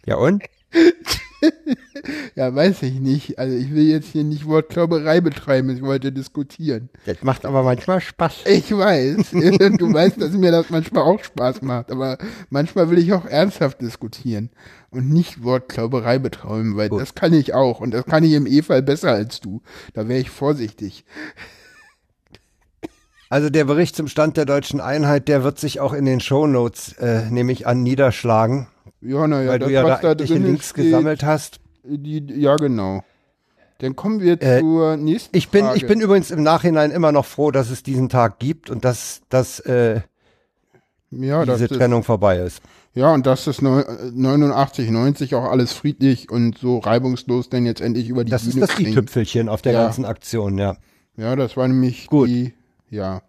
Ja und? ja, weiß ich nicht. Also ich will jetzt hier nicht Wortklauberei betreiben, ich wollte diskutieren. Das macht aber manchmal Spaß. Ich weiß. du weißt, dass mir das manchmal auch Spaß macht, aber manchmal will ich auch ernsthaft diskutieren und nicht Wortklauberei betreiben, weil Gut. das kann ich auch und das kann ich im E-Fall besser als du. Da wäre ich vorsichtig. Also der Bericht zum Stand der deutschen Einheit, der wird sich auch in den Shownotes, äh, nehme ich an, niederschlagen. Ja, naja, weil das, du ja was da etliche Links steht, gesammelt hast. Die, ja, genau. Dann kommen wir äh, zur nächsten ich bin, Frage. Ich bin übrigens im Nachhinein immer noch froh, dass es diesen Tag gibt und dass, dass äh, ja, diese Trennung vorbei ist. Ja, und dass das 89, 90 auch alles friedlich und so reibungslos denn jetzt endlich über die Das Bühne ist das i-Tüpfelchen auf der ja. ganzen Aktion, ja. Ja, das war nämlich Gut. die, ja.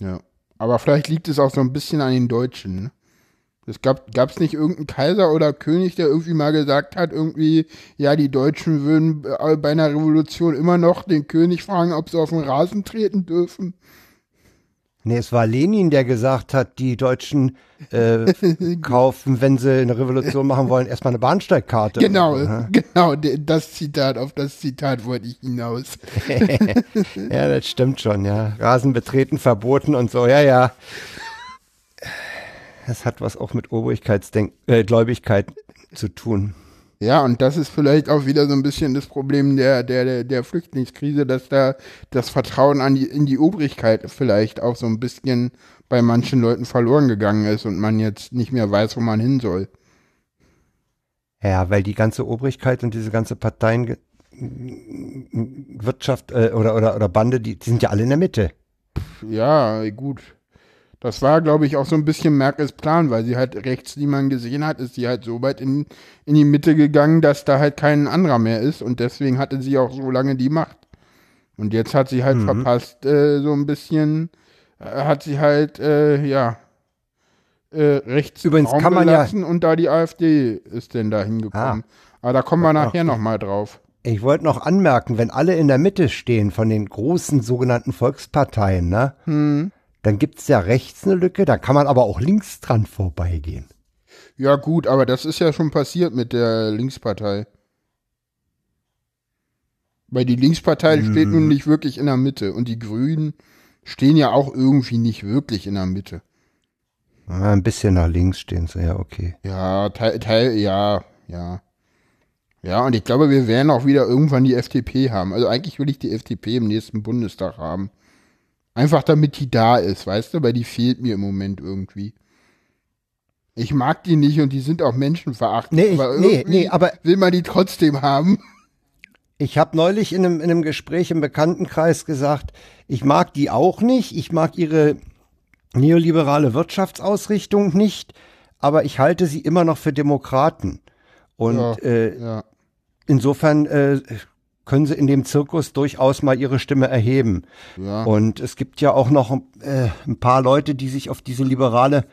Ja. Aber vielleicht liegt es auch so ein bisschen an den Deutschen, ne? Es gab es nicht irgendeinen Kaiser oder König, der irgendwie mal gesagt hat, irgendwie, ja, die Deutschen würden bei einer Revolution immer noch den König fragen, ob sie auf den Rasen treten dürfen. Nee, es war Lenin, der gesagt hat, die Deutschen äh, kaufen, wenn sie eine Revolution machen wollen, erstmal eine Bahnsteigkarte. Genau, genau, das Zitat, auf das Zitat wollte ich hinaus. ja, das stimmt schon, ja. Rasen betreten, verboten und so, ja, ja es hat was auch mit Obrigkeitsgläubigkeit äh, zu tun. Ja, und das ist vielleicht auch wieder so ein bisschen das Problem der, der, der Flüchtlingskrise, dass da das Vertrauen an die, in die Obrigkeit vielleicht auch so ein bisschen bei manchen Leuten verloren gegangen ist und man jetzt nicht mehr weiß, wo man hin soll. Ja, weil die ganze Obrigkeit und diese ganze Parteienwirtschaft äh, oder, oder, oder Bande, die, die sind ja alle in der Mitte. Ja, gut. Das war, glaube ich, auch so ein bisschen Merkels Plan, weil sie halt rechts, die man gesehen hat, ist sie halt so weit in, in die Mitte gegangen, dass da halt kein anderer mehr ist und deswegen hatte sie auch so lange die Macht. Und jetzt hat sie halt mhm. verpasst, äh, so ein bisschen, äh, hat sie halt, äh, ja, äh, rechts Übrigens Raum kann man ja und da die AfD ist denn da hingekommen. Ah. Aber da kommen wir nachher nochmal drauf. Ich wollte noch anmerken, wenn alle in der Mitte stehen von den großen sogenannten Volksparteien, ne? Hm dann gibt es ja rechts eine Lücke, da kann man aber auch links dran vorbeigehen. Ja gut, aber das ist ja schon passiert mit der Linkspartei. Weil die Linkspartei mhm. steht nun nicht wirklich in der Mitte und die Grünen stehen ja auch irgendwie nicht wirklich in der Mitte. ein bisschen nach links stehen sie, ja, okay. Ja, Teil, Teil, ja, ja. Ja, und ich glaube, wir werden auch wieder irgendwann die FDP haben. Also eigentlich will ich die FDP im nächsten Bundestag haben. Einfach damit die da ist, weißt du, weil die fehlt mir im Moment irgendwie. Ich mag die nicht und die sind auch menschenverachtend. Nee, ich- aber nee, nee, aber- will man die trotzdem haben. Ich habe neulich in einem, in einem Gespräch im Bekanntenkreis gesagt, ich mag die auch nicht, ich mag ihre neoliberale Wirtschaftsausrichtung nicht, aber ich halte sie immer noch für Demokraten. Und Ja, äh, Ja. insofern äh, können sie in dem Zirkus durchaus mal ihre Stimme erheben. Ja. Und es gibt ja auch noch äh, ein paar Leute, die sich auf diese liberale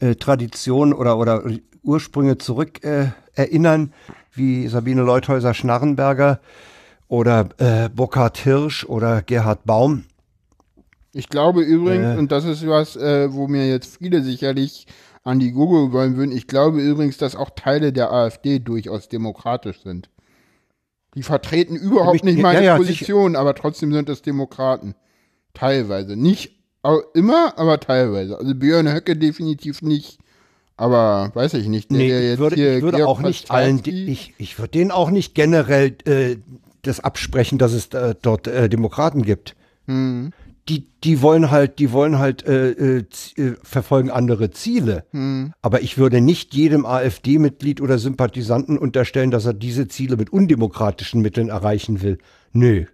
äh, Tradition oder, oder Ursprünge zurück äh, erinnern, wie Sabine Leuthäuser-Schnarrenberger oder äh, Burkhard Hirsch oder Gerhard Baum. Ich glaube übrigens, Äh. und das ist was, äh, wo mir jetzt viele sicherlich an die Google wollen würden, ich glaube übrigens, dass auch Teile der AfD durchaus demokratisch sind. Die vertreten überhaupt Ich- nicht ja, meine ja, Position, aber trotzdem sind es Demokraten. Teilweise. Nicht immer, aber teilweise. Also Björn Höcke definitiv nicht. Aber weiß ich nicht. Der, Nee, der ich jetzt würde, hier ich würde Georg auch nicht allen, ich, ich würde denen auch nicht generell äh, das absprechen, dass es äh, dort äh, Demokraten gibt. Hm. Die, die wollen halt, die wollen halt äh, äh, äh, verfolgen andere Ziele. Hm. Aber ich würde nicht jedem AfD-Mitglied oder Sympathisanten unterstellen, dass er diese Ziele mit undemokratischen Mitteln erreichen will. Nö.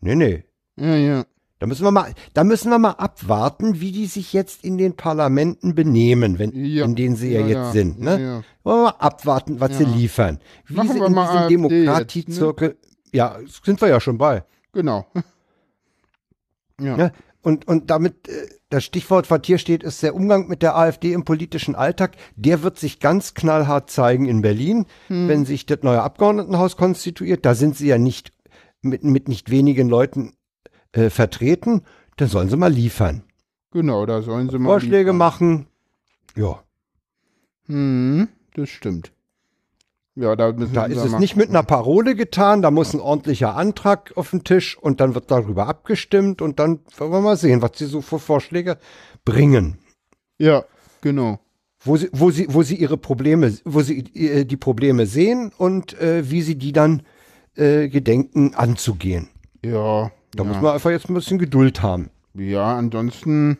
Nee, nee. Ja, ja. Da müssen wir mal, da müssen wir mal abwarten, wie die sich jetzt in den Parlamenten benehmen, wenn, Ja. in denen sie ja, Ja, jetzt ja. sind. Ne? Ja, ja. Wollen wir mal abwarten, was sie liefern. Wie Machen sie in diesem ne? Demokratiezirkel, ja, sind wir ja schon bei. Genau. Ja. Ne? Und, und damit, äh, das Stichwort, was hier steht, ist der Umgang mit der AfD im politischen Alltag. Der wird sich ganz knallhart zeigen in Berlin, Hm. wenn sich das neue Abgeordnetenhaus konstituiert. Da sind sie ja nicht mit, mit nicht wenigen Leuten äh, vertreten. Dann sollen sie mal liefern. Genau, da sollen sie mal. Vorschläge liefern. machen. Ja, Hm, das stimmt. Ja, da da ist es nicht mit einer Parole getan. Da muss ein ordentlicher Antrag auf den Tisch und dann wird darüber abgestimmt und dann wollen wir mal sehen, was sie so für Vorschläge bringen. Ja, genau. wo sie, wo sie, wo sie ihre Probleme, wo sie äh, die Probleme sehen und äh, wie sie die dann äh, gedenken anzugehen. Ja. Da ja. muss man einfach jetzt ein bisschen Geduld haben. Ja, ansonsten,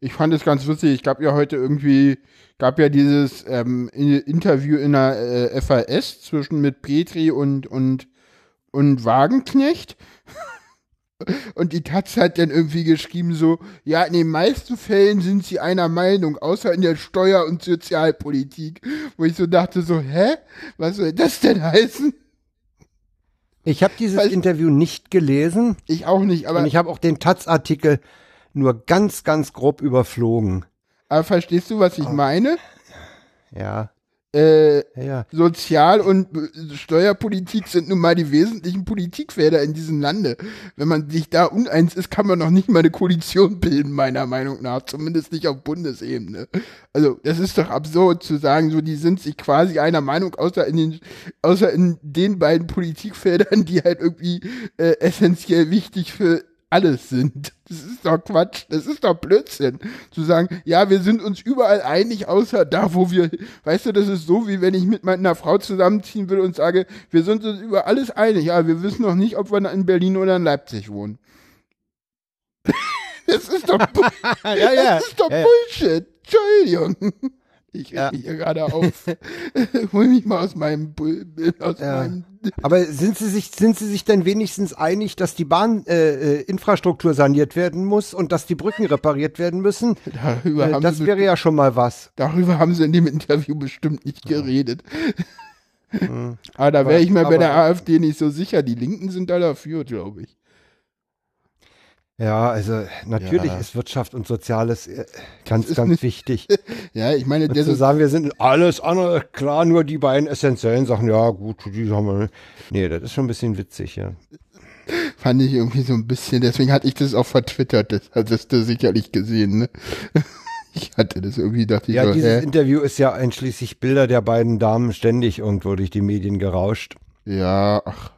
ich fand es ganz witzig. Ich gab ja heute irgendwie, gab ja dieses ähm, Interview in der äh, FAS zwischen mit Petri und, und, und Wagenknecht. Und die Taz hat dann irgendwie geschrieben so, ja, in den meisten Fällen sind sie einer Meinung, außer in der Steuer- und Sozialpolitik. Wo ich so dachte so, hä? Was soll das denn heißen? Ich habe dieses Weil- Interview nicht gelesen Ich auch nicht, aber, und ich habe auch den Taz-Artikel nur ganz, ganz grob überflogen. aber verstehst du, was ich meine? Ja, Äh, ja, ja. Sozial- und äh, Steuerpolitik sind nun mal die wesentlichen Politikfelder in diesem Lande. Wenn man sich da uneins ist, kann man noch nicht mal eine Koalition bilden, meiner Meinung nach. Zumindest nicht auf Bundesebene. Also, das ist doch absurd zu sagen, so, die sind sich quasi einer Meinung, außer in den, außer in den beiden Politikfeldern, die halt irgendwie äh, essentiell wichtig für alles sind. Das ist doch Quatsch, das ist doch Blödsinn. Zu sagen, ja, wir sind uns überall einig, außer da, wo wir, weißt du, das ist so, wie wenn ich mit meiner Frau zusammenziehen will und sage, wir sind uns über alles einig, ja, wir wissen noch nicht, ob wir in Berlin oder in Leipzig wohnen. das ist doch, Bu- ja, ja. das ist doch ja. Bullshit. Entschuldigung. Ich Ja. reg mich hier gerade auf. Hol mich mal aus meinem, Bull- aus Ja. meinem Aber sind Sie sich, sind Sie sich denn wenigstens einig, dass die Bahninfrastruktur äh, Infrastruktur saniert werden muss und dass die Brücken repariert werden müssen? darüber Äh, haben das sie wäre ja schon mal was. Darüber haben sie in dem Interview bestimmt nicht geredet. Aber da wäre ich mir bei der AfD nicht so sicher. Die Linken sind da dafür, glaube ich. Ja, also natürlich Ja. ist Wirtschaft und Soziales äh, ganz, ganz nicht- wichtig. Ja, ich meine, zu sagen, wir sind alles andere, klar, nur die beiden essentiellen Sachen, ja gut, die haben wir. Nee, das ist schon ein bisschen witzig, ja. fand ich irgendwie so ein bisschen, deswegen hatte ich das auch vertwittert, das hattest du sicherlich gesehen, ne? Ich hatte das irgendwie, dachte ich Ja, dieses hä? Interview ist ja einschließlich Bilder der beiden Damen ständig irgendwo durch die Medien gerauscht. Ja, ach,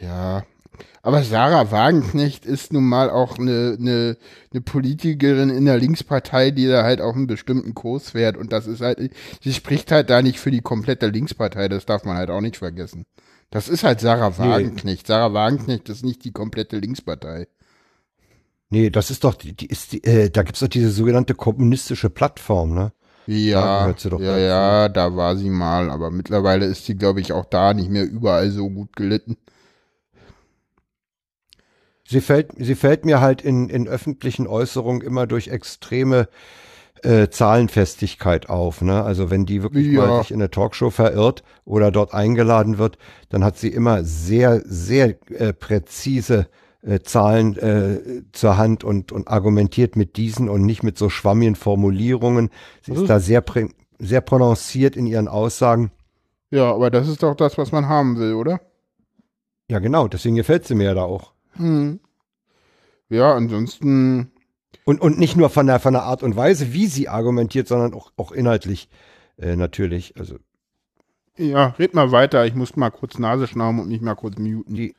ja. Aber Sarah Wagenknecht ist nun mal auch eine, eine, eine Politikerin in der Linkspartei, die da halt auch einen bestimmten Kurs fährt. Und das ist halt, sie spricht halt da nicht für die komplette Linkspartei, das darf man halt auch nicht vergessen. Das ist halt Sarah Nee. Wagenknecht. Sarah Wagenknecht ist nicht die komplette Linkspartei. Nee, das ist doch, die, die ist die, äh, da gibt's doch diese sogenannte kommunistische Plattform, ne? Ja, ja, ja, da war sie mal, aber mittlerweile ist sie, glaube ich, auch da nicht mehr überall so gut gelitten. Sie fällt, sie fällt mir halt in, in öffentlichen Äußerungen immer durch extreme äh, Zahlenfestigkeit auf. Ne? Also wenn die wirklich Ja. mal sich in eine Talkshow verirrt oder dort eingeladen wird, dann hat sie immer sehr, sehr äh, präzise äh, Zahlen äh, zur Hand und, und argumentiert mit diesen und nicht mit so schwammigen Formulierungen. Sie ist Mhm. da sehr, sehr prononciert in ihren Aussagen. Ja, aber das ist doch das, was man haben will, oder? Ja, genau, deswegen gefällt sie mir ja da auch. Hm. Ja, ansonsten, Und, und nicht nur von der, von der Art und Weise, wie sie argumentiert, sondern auch, auch inhaltlich äh, natürlich. Also ja, red mal weiter. Ich muss mal kurz Nase schnauben und mich mal kurz muten. die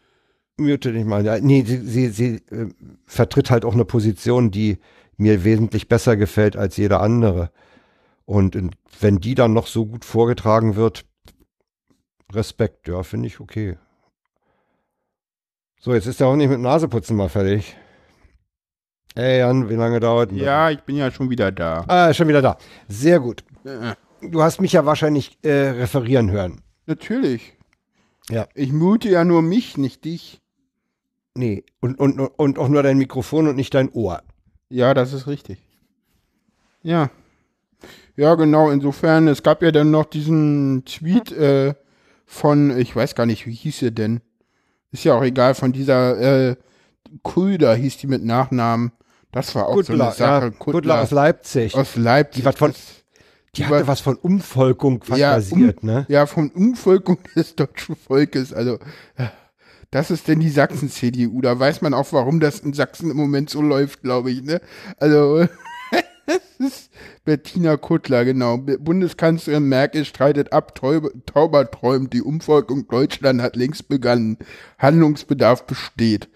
mute nicht mal. Ja, nee, sie, sie, sie äh, vertritt halt auch eine Position, die mir wesentlich besser gefällt als jede andere. Und wenn die dann noch so gut vorgetragen wird, Respekt, ja, finde ich okay. So, jetzt ist der auch nicht mit Naseputzen mal fertig. Ey, Jan, wie lange dauert denn das? Ja, ich bin ja schon wieder da. Ah, schon wieder da. Sehr gut. Äh, Du hast mich ja wahrscheinlich äh, referieren hören. natürlich. Ja. Ich mute ja nur mich, nicht dich. Nee, und, und, und auch nur dein Mikrofon und nicht dein Ohr. Ja, das ist richtig. Ja. Ja, genau. Insofern, es gab ja dann noch diesen Tweet äh, von, ich weiß gar nicht, wie hieß er denn? Ist ja auch egal, von dieser äh, Kulda hieß die mit Nachnamen. Das war auch so Kuttler, eine Sache. ja, Kuttler aus Leipzig. aus Leipzig. Die von- Das- Die die hatte war- was von Umvolkung Ja, fantasiert, ne? Ja, von Umvolkung des deutschen Volkes. Also, äh, das ist denn die Sachsen-CDU. Da weiß man auch, warum das in Sachsen im Moment so läuft, glaube ich. Ne? Also, Bettina Kuttler, genau. Bundeskanzlerin Merkel streitet ab, Tauber, träumt, die Umvolkung Deutschland hat längst begonnen. Handlungsbedarf besteht.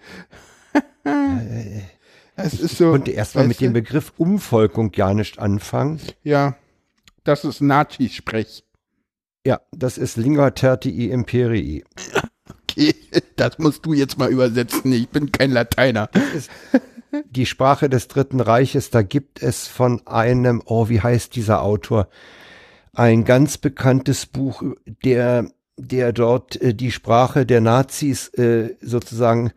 Es ist so. Konnte erst mal weißt mit dem? Begriff Umvolkung gar nicht anfangen. Ja, das ist Nazi-Sprech. Ja, das ist Lingua tertii imperii. Okay, das musst du jetzt mal übersetzen. Ich bin kein Lateiner. Die Sprache des Dritten Reiches, da gibt es von einem, oh, wie heißt dieser Autor? Ein ganz bekanntes Buch, der, der dort äh, die Sprache der Nazis äh, sozusagen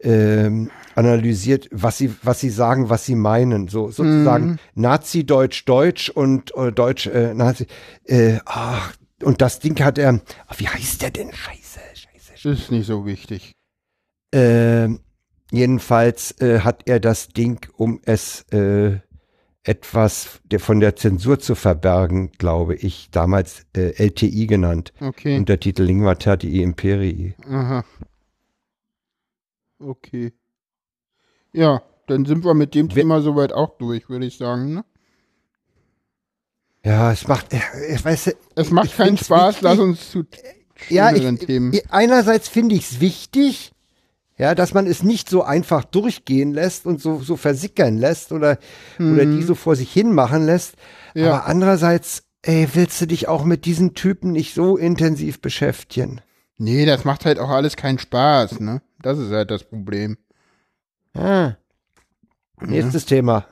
ähm, analysiert, was sie, was sie sagen, was sie meinen. So sozusagen Nazi-Deutsch, Deutsch und äh, Deutsch, äh, Nazi. Äh, ach, und das Ding hat er, ach, wie heißt der denn? Scheiße, Das ist nicht so wichtig. ähm, jedenfalls äh, hat er das Ding, um es äh, etwas der, von der Zensur zu verbergen, glaube ich, damals äh, LTI genannt. Okay. Untertitel Lingua Tertii Imperii. Aha. Okay. Ja, dann sind wir mit dem Thema soweit auch durch, würde ich sagen. Ne? Ja, es macht, äh, ich weiß, Es macht Ich keinen Spaß, wichtig- lass uns zu ja, schöneren ich, Themen. einerseits finde ich es wichtig, ja, dass man es nicht so einfach durchgehen lässt und so, so versickern lässt oder, oder die so vor sich hin machen lässt. Mhm. Ja. Aber andererseits, ey, willst du dich auch mit diesen Typen nicht so intensiv beschäftigen? Nee, das macht halt auch alles keinen Spaß, ne? Das ist halt das Problem. Ah. Nächstes Thema.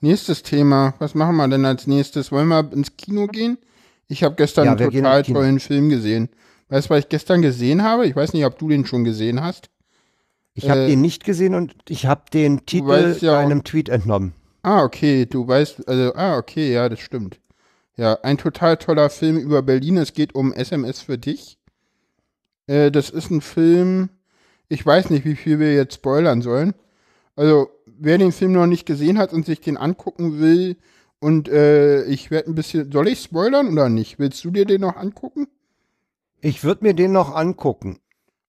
Nächstes Thema. Was machen wir denn als nächstes? Wollen wir ins Kino gehen? Ich habe gestern Ja, einen total tollen Film gesehen. Weißt du, was ich gestern gesehen habe? Ich weiß nicht, ob du den schon gesehen hast. Ich habe Äh, den nicht gesehen und ich habe den Titel ja auch- einem Tweet entnommen. Ah, okay, du weißt, also, ah, okay, ja, das stimmt. Ja, ein total toller Film über Berlin. Es geht um SMS für dich. Äh, das ist ein Film, ich weiß nicht, wie viel wir jetzt spoilern sollen. Also, wer den Film noch nicht gesehen hat und sich den angucken will, und äh, ich werde ein bisschen, soll ich spoilern oder nicht? Willst du dir den noch angucken? Ich würde mir den noch angucken.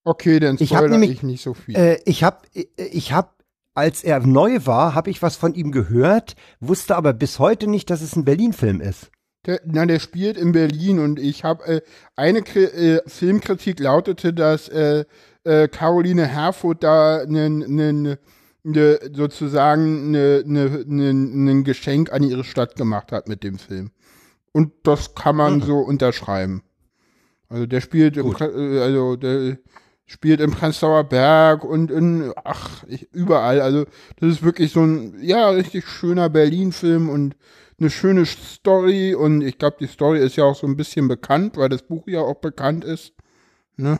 Okay, dann Ich hab spoilere nämlich- ich nicht so viel. Äh, ich habe, ich habe, als er neu war, habe ich was von ihm gehört, wusste aber bis heute nicht, dass es ein Berlin-Film ist. Der, na, der spielt in Berlin und ich habe äh, eine Kri äh, Filmkritik lautete, dass äh, äh, Caroline Herfurth da nen, nen, ne, sozusagen ne, ne, ne, ein Geschenk an ihre Stadt gemacht hat mit dem Film. Und das kann man so unterschreiben. Also der spielt im, äh, also der spielt im Prenzlauer Berg und in ach ich, überall. Also das ist wirklich so ein ja richtig schöner Berlin-Film und eine schöne Story und ich glaube, die Story ist ja auch so ein bisschen bekannt, weil das Buch ja auch bekannt ist. Ne?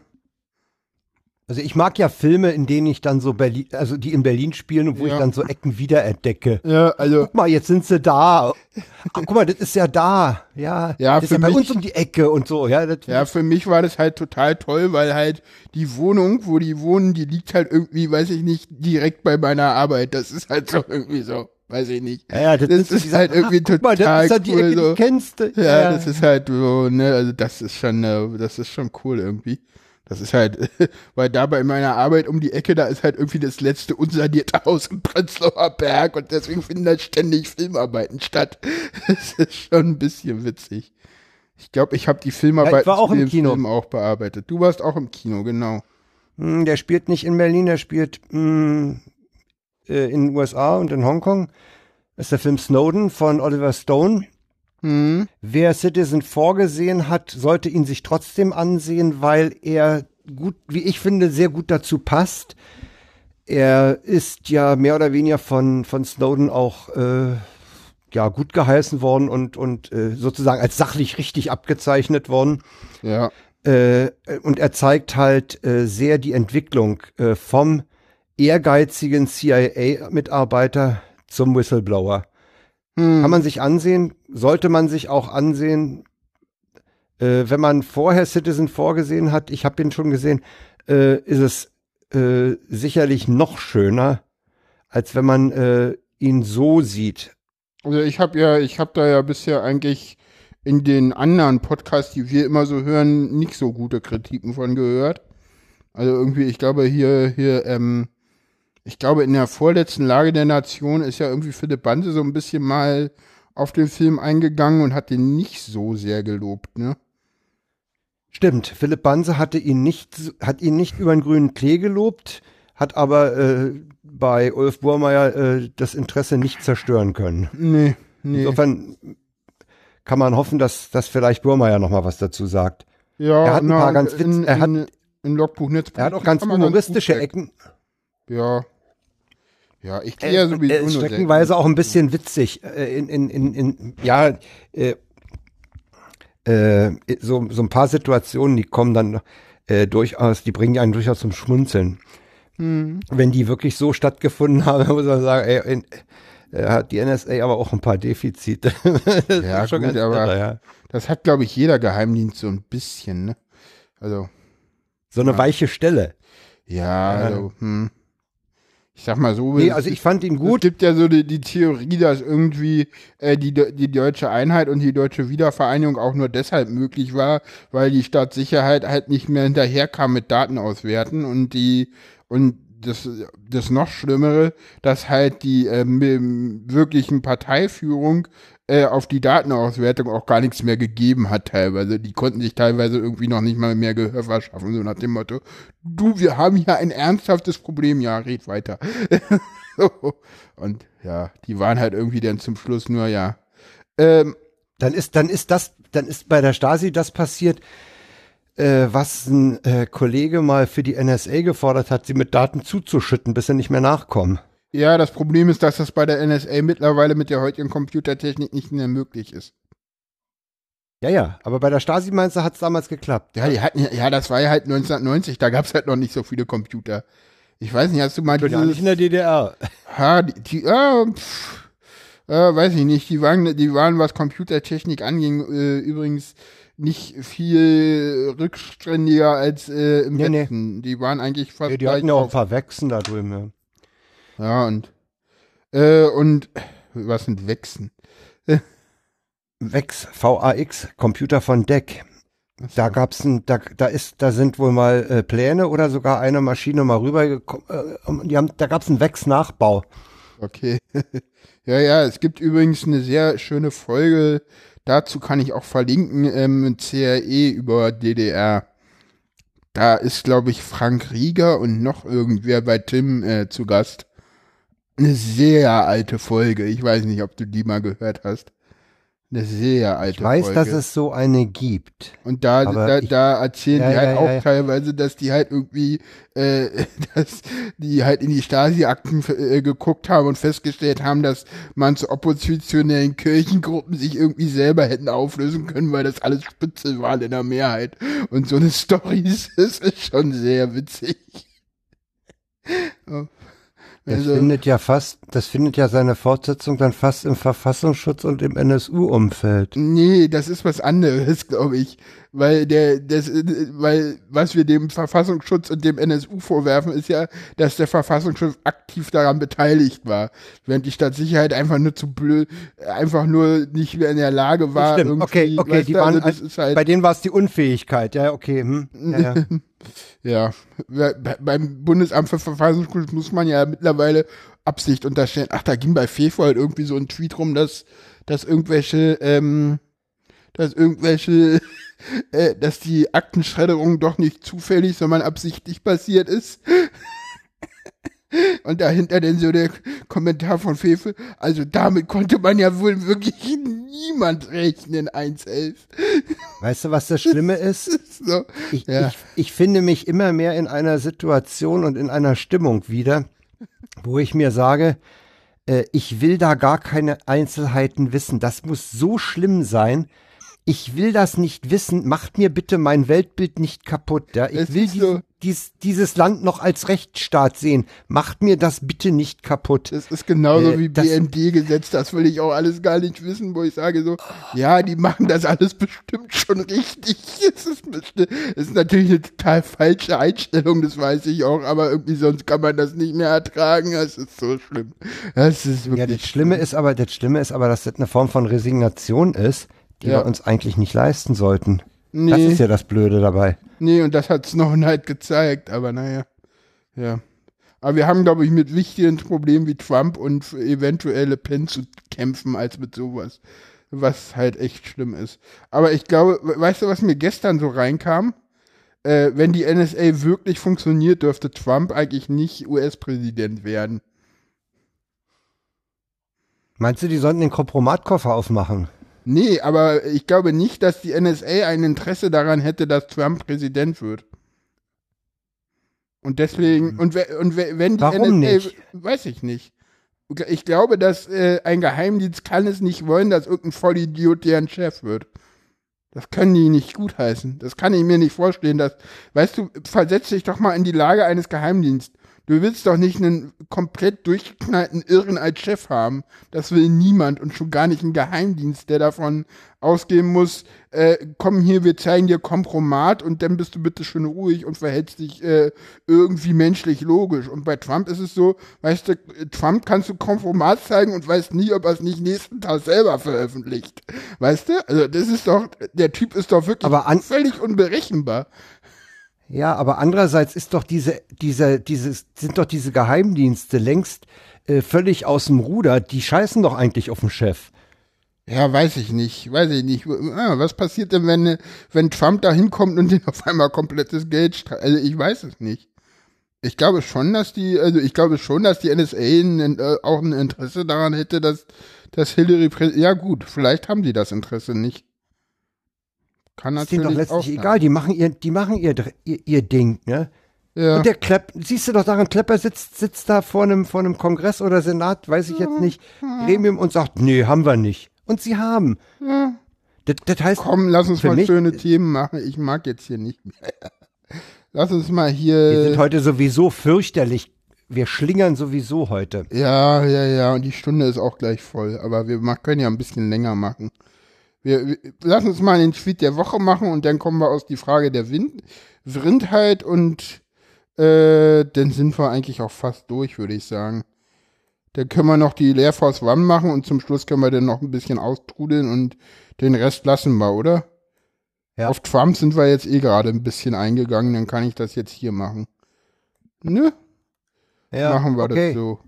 Also ich mag ja Filme, in denen ich dann so Berlin, also die in Berlin spielen und wo Ja. ich dann so Ecken wiederentdecke. Ja, also Guck mal, jetzt sind sie da. Ach, guck mal, das ist ja da. Ja, Ja, das ist für ja bei mich- uns um die Ecke und so. Ja, Ja, für mich war das halt total toll, weil halt die Wohnung, wo die wohnen, die liegt halt irgendwie, weiß ich nicht, direkt bei meiner Arbeit. Das ist halt so irgendwie so, weiß ich nicht. ja, ja, das, Das ist, ist halt irgendwie ach, guck mal, das total ist ja die cool, Ecke, so. die kennst du. Ja, das ist halt so, ne, also das ist schon, äh, das ist schon cool irgendwie. Das ist halt, weil da bei meiner Arbeit um die Ecke, da ist halt irgendwie das letzte unsanierte Haus im Prenzlauer Berg und deswegen finden da ständig Filmarbeiten statt. Das ist schon ein bisschen witzig. Ich glaube, ich habe die Filmarbeiten Ja, ich war auch im Kino. Film auch bearbeitet. Du warst auch im Kino, genau. Hm, Der spielt nicht in Berlin, der spielt hm, äh, in den USA und in Hongkong. Das ist der Film Snowden von Oliver Stone. Hm. Wer Citizen vorgesehen hat, sollte ihn sich trotzdem ansehen, weil er gut, wie ich finde, sehr gut dazu passt. Er ist ja mehr oder weniger von, von Snowden auch äh, ja, gut geheißen worden und, und äh, sozusagen als sachlich richtig abgezeichnet worden. Ja. Äh, und er zeigt halt äh, sehr die Entwicklung äh, vom ehrgeizigen CIA-Mitarbeiter zum Whistleblower. Hm. Kann man sich ansehen, sollte man sich auch ansehen, äh, wenn man vorher Citizen vorgesehen hat, ich habe den schon gesehen, äh, ist es äh, sicherlich noch schöner, als wenn man äh, ihn so sieht. Also ich habe ja, ich habe da ja bisher eigentlich in den anderen Podcasts, die wir immer so hören, nicht so gute Kritiken von gehört. Also irgendwie, ich glaube hier, hier, ähm, ich glaube in der vorletzten Lage der Nation ist ja irgendwie Philipp Banse so ein bisschen mal auf den Film eingegangen und hat den nicht so sehr gelobt, ne? Stimmt, Philipp Banse hatte ihn nicht, hat ihn nicht über den grünen Klee gelobt, hat aber äh, bei Ulf Burmeier äh, das Interesse nicht zerstören können. Nee, nee. Insofern kann man hoffen, dass, dass vielleicht Burmeier noch mal was dazu sagt. ja, er hat ein paar ganz in, Witz- er hat- in, in Logbuch. Er hat auch ganz humoristische weg. Ecken. Ja. Ja, ich gehe ja sowieso nur streckenweise auch ein bisschen witzig. Äh, in, in, in, in, ja, äh, äh, so, so ein paar Situationen, die kommen dann äh, durchaus, die bringen einen durchaus zum Schmunzeln. Hm. Wenn die wirklich so stattgefunden haben, muss man sagen, ey, in, äh, hat die NSA aber auch ein paar Defizite. Das Ja, schon gut, ganz aber- irre, ja. Das hat, glaube ich, jeder Geheimdienst so ein bisschen, ne? Also, So eine Ja. weiche Stelle. ja, also, hm. Ich sag mal so. Nee, es also ich fand ihn Es gut. gibt ja so die, die Theorie, dass irgendwie äh, die, die deutsche Einheit und die deutsche Wiedervereinigung auch nur deshalb möglich war, weil die Staatssicherheit halt nicht mehr hinterherkam mit Daten auswerten und die und das, das noch Schlimmere, dass halt die ähm, wirklichen Parteiführung äh, auf die Datenauswertung auch gar nichts mehr gegeben hat teilweise. Die konnten sich teilweise irgendwie noch nicht mal mehr Gehör verschaffen, so nach dem Motto, du, wir haben hier ein ernsthaftes Problem, ja, red weiter. Und ja, die waren halt irgendwie dann zum Schluss nur, ja. Ähm, dann ist, dann ist das, dann ist bei der Stasi das passiert, äh, was ein äh, Kollege mal für die NSA gefordert hat, sie mit Daten zuzuschütten, bis sie nicht mehr nachkommen. Ja, das Problem ist, dass das bei der NSA mittlerweile mit der heutigen Computertechnik nicht mehr möglich ist. Ja, ja, aber bei der Stasi meinst du, hat es damals geklappt. Ja, die hatten, ja, das war ja halt 1990, da gab es halt noch nicht so viele Computer. Ich weiß nicht, hast du mal Ja, nicht dieses, in der DDR. ha, die, die äh, pff, äh, weiß ich nicht, die waren, die waren, was Computertechnik anging, äh, übrigens nicht viel rückständiger als äh, im Nee, nee. Westen. Die waren eigentlich fast Ja, die hatten ja auch ein paar Wechsen da drüben. Ja. Ja, und, äh, und, was sind Wechsen? Vex, VAX, Computer von DEC. Da gab's ein, da, da ist, da sind wohl mal äh, Pläne oder sogar eine Maschine mal rübergekommen. Äh, die haben, da gab's einen Vex-Nachbau. Okay. ja, ja, es gibt übrigens eine sehr schöne Folge, dazu kann ich auch verlinken, ähm, CRE über DDR. Da ist, glaube ich, Frank Rieger und noch irgendwer bei Tim äh, zu Gast. Eine sehr alte Folge. Ich weiß nicht, ob du die mal gehört hast. Eine sehr alte Ich weiß, Folge. dass es so eine gibt. Und da, da, ich- da erzählen Ja, die halt ja, auch ja, teilweise, dass die halt irgendwie, äh, dass die halt in die Stasi-Akten äh, geguckt haben und festgestellt haben, dass manche oppositionellen Kirchengruppen sich irgendwie selber hätten auflösen können, weil das alles Spitzel waren in der Mehrheit. Und so eine Story ist, ist schon sehr witzig. Ja. Das Also, findet ja fast, das findet ja seine Fortsetzung dann fast im Verfassungsschutz und im NSU-Umfeld. Nee, das ist was anderes, glaube ich. Weil der, das, weil, was wir dem Verfassungsschutz und dem NSU vorwerfen, ist ja, dass der Verfassungsschutz aktiv daran beteiligt war. Während die Stadtsicherheit einfach nur zu blöd, einfach nur nicht mehr in der Lage war, Stimmt, okay, irgendwie, okay, die du, waren, also halt, bei denen war es die Unfähigkeit, ja, okay, hm, ja, ja. ja, bei- beim Bundesamt für Verfassungsschutz muss man ja mittlerweile Absicht unterstellen. Ach, da ging bei FEFO halt irgendwie so ein Tweet rum, dass, dass irgendwelche, ähm, dass irgendwelche, äh, dass die Aktenschredderung doch nicht zufällig, sondern absichtlich passiert ist. Und dahinter dann so der Kommentar von Fefe, also damit konnte man ja wohl wirklich niemand rechnen, 1.11. Weißt du, was das Schlimme ist? So, Ich, Ja. ich, ich finde mich immer mehr in einer Situation und in einer Stimmung wieder, wo ich mir sage, äh, ich will da gar keine Einzelheiten wissen. Das muss so schlimm sein. Ich will das nicht wissen. Macht mir bitte mein Weltbild nicht kaputt. Ja? Ich Es will ist dies, dieses Land noch als Rechtsstaat sehen. Macht mir das bitte nicht kaputt. Das ist genauso Äh, wie das- BND-Gesetz, das will ich auch alles gar nicht wissen, wo ich sage so, ja, die machen das alles bestimmt schon richtig. Es ist, es ist natürlich eine total falsche Einstellung, das weiß ich auch, aber irgendwie sonst kann man das nicht mehr ertragen. Es ist so schlimm. Das ist wirklich Ja, das Schlimme ist aber, das Schlimme ist aber, dass das eine Form von Resignation ist, die Ja. wir uns eigentlich nicht leisten sollten. Das Nee. ist ja das Blöde dabei. Nee, und das hat Snownight gezeigt, aber naja. Ja. Aber wir haben, glaube ich, mit wichtigen Problemen wie Trump und eventuell Le Pen zu kämpfen, als mit sowas. Was halt echt schlimm ist. Aber ich glaube, we- weißt du, was mir gestern so reinkam? Äh, wenn die NSA wirklich funktioniert, dürfte Trump eigentlich nicht US-Präsident werden. Meinst du, die sollten den Kompromatkoffer aufmachen? Nee, aber ich glaube nicht, dass die NSA ein Interesse daran hätte, dass Trump Präsident wird. Und deswegen, und, we- und we- wenn die Warum NSA, nicht? weiß ich nicht. Ich glaube, dass äh, ein Geheimdienst kann es nicht wollen, dass irgendein Vollidiot deren Chef wird. Das können die nicht gutheißen. Das kann ich mir nicht vorstellen. Dass, weißt du, versetz dich doch mal in die Lage eines Geheimdienstes. Du willst doch nicht einen komplett durchgeknallten Irren als Chef haben. Das will niemand und schon gar nicht ein Geheimdienst, der davon ausgehen muss, äh, komm hier, wir zeigen dir Kompromat und dann bist du bitte schön ruhig und verhältst dich äh, irgendwie menschlich logisch. Und bei Trump ist es so, weißt du, Trump kannst du Kompromat zeigen und weißt nie, ob er es nicht nächsten Tag selber veröffentlicht. Weißt du? Also das ist doch, der Typ ist doch wirklich Aber an- völlig unberechenbar. Ja, aber andererseits ist doch diese, diese, dieses, sind doch diese Geheimdienste längst äh, völlig aus dem Ruder. Die scheißen doch eigentlich auf den Chef. Ja, weiß ich nicht, weiß ich nicht. Ah, Was passiert denn, wenn, wenn Trump da hinkommt und den auf einmal komplettes Geld streicht? Also ich weiß es nicht. Ich glaube schon, dass die, also ich glaube schon, dass die NSA ein, äh, auch ein Interesse daran hätte, dass, dass Hillary, Prä- ja gut, vielleicht haben die das Interesse nicht. Kann Ist denen natürlich doch letztlich sein. egal. Die machen ihr, die machen ihr, ihr, ihr Ding, ne? Ja. Und der Klepp, siehst du doch daran, Klepper sitzt, sitzt da vor einem, vor einem Kongress oder Senat, weiß ich jetzt nicht, Gremium und sagt, nee, haben wir nicht. Und sie haben. Das, das heißt, Komm, lass uns mal mich- schöne Themen machen. Ich mag jetzt hier nicht mehr. Lass uns mal wir sind hier. heute sowieso fürchterlich. Wir schlingern sowieso heute. Ja, ja, ja. Und die Stunde ist auch gleich voll. Aber wir können ja ein bisschen länger machen. Wir, wir, lass uns mal den Tweet der Woche machen und dann kommen wir aus die Frage der Wind, Vrindheit und äh, dann sind wir eigentlich auch fast durch, würde ich sagen. Dann können wir noch die Leer Force One machen und zum Schluss können wir dann noch ein bisschen austrudeln und den Rest lassen wir, oder? Ja. Auf Trump sind wir jetzt eh gerade ein bisschen eingegangen, dann kann ich das jetzt hier machen. Ne? Ja, machen wir okay. das so.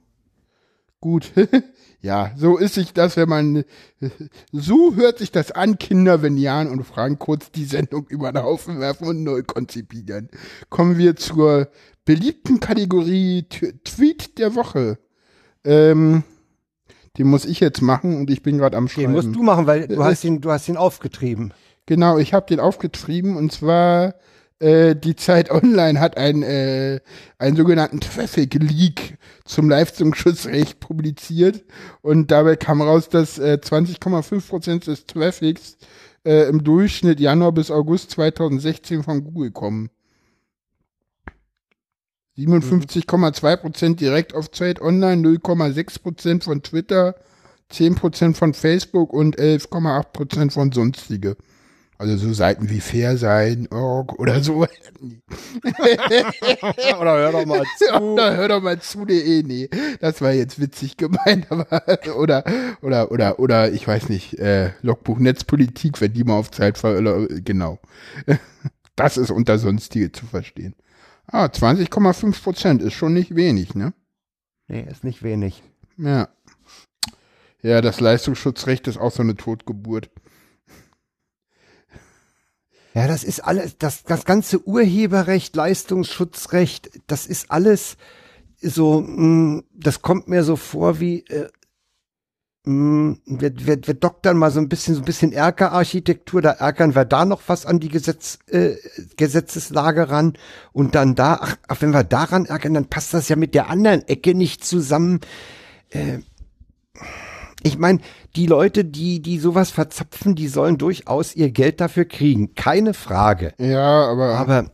Gut. ja, so ist sich das, wenn man. So hört sich das an, Kinder, wenn Jan und Frank kurz die Sendung über den Haufen werfen und neu konzipieren. Kommen wir zur beliebten Kategorie T Tweet der Woche. Ähm, Den muss ich jetzt machen und ich bin gerade am Schreiben. Den musst du machen, weil du hast ihn, du hast ihn aufgetrieben. Genau, ich habe den aufgetrieben und zwar äh, die Zeit Online hat ein, äh, einen sogenannten Traffic Leak zum Leistungsschutzrecht publiziert und dabei kam raus, dass äh, 20,5 Prozent des Traffics äh, im Durchschnitt Januar bis August 2016 von Google kommen. 57,2 Prozent direkt auf Trade Online, 0,6 Prozent von Twitter, 10 Prozent von Facebook und 11,8 Prozent von sonstige. Also so Seiten wie Fair sein, Org oder so. Oder hör doch mal zu. oder hör doch mal zu.de. Nee, das war jetzt witzig gemeint, aber oder oder oder oder ich weiß nicht, äh, Logbuch Netzpolitik, wenn die mal auf Zeit ver genau. Das ist unter sonstige zu verstehen. Ah, 20,5 Prozent ist schon nicht wenig, ne? Nee, ist nicht wenig. Ja. Ja, das Leistungsschutzrecht ist auch so eine Totgeburt. Ja, das ist alles, das, das ganze Urheberrecht, Leistungsschutzrecht, das ist alles so, mh, das kommt mir so vor wie, äh, mh, wir, wir, wir doktern mal so ein bisschen, so ein bisschen Erkerarchitektur, da erkern wir da noch was an die Gesetz, äh, Gesetzeslage ran und dann da, ach, ach, wenn wir daran erkern, dann passt das ja mit der anderen Ecke nicht zusammen. Äh, ich meine, die Leute, die, die sowas verzapfen, die sollen durchaus ihr Geld dafür kriegen. Keine Frage. Ja, aber, Aber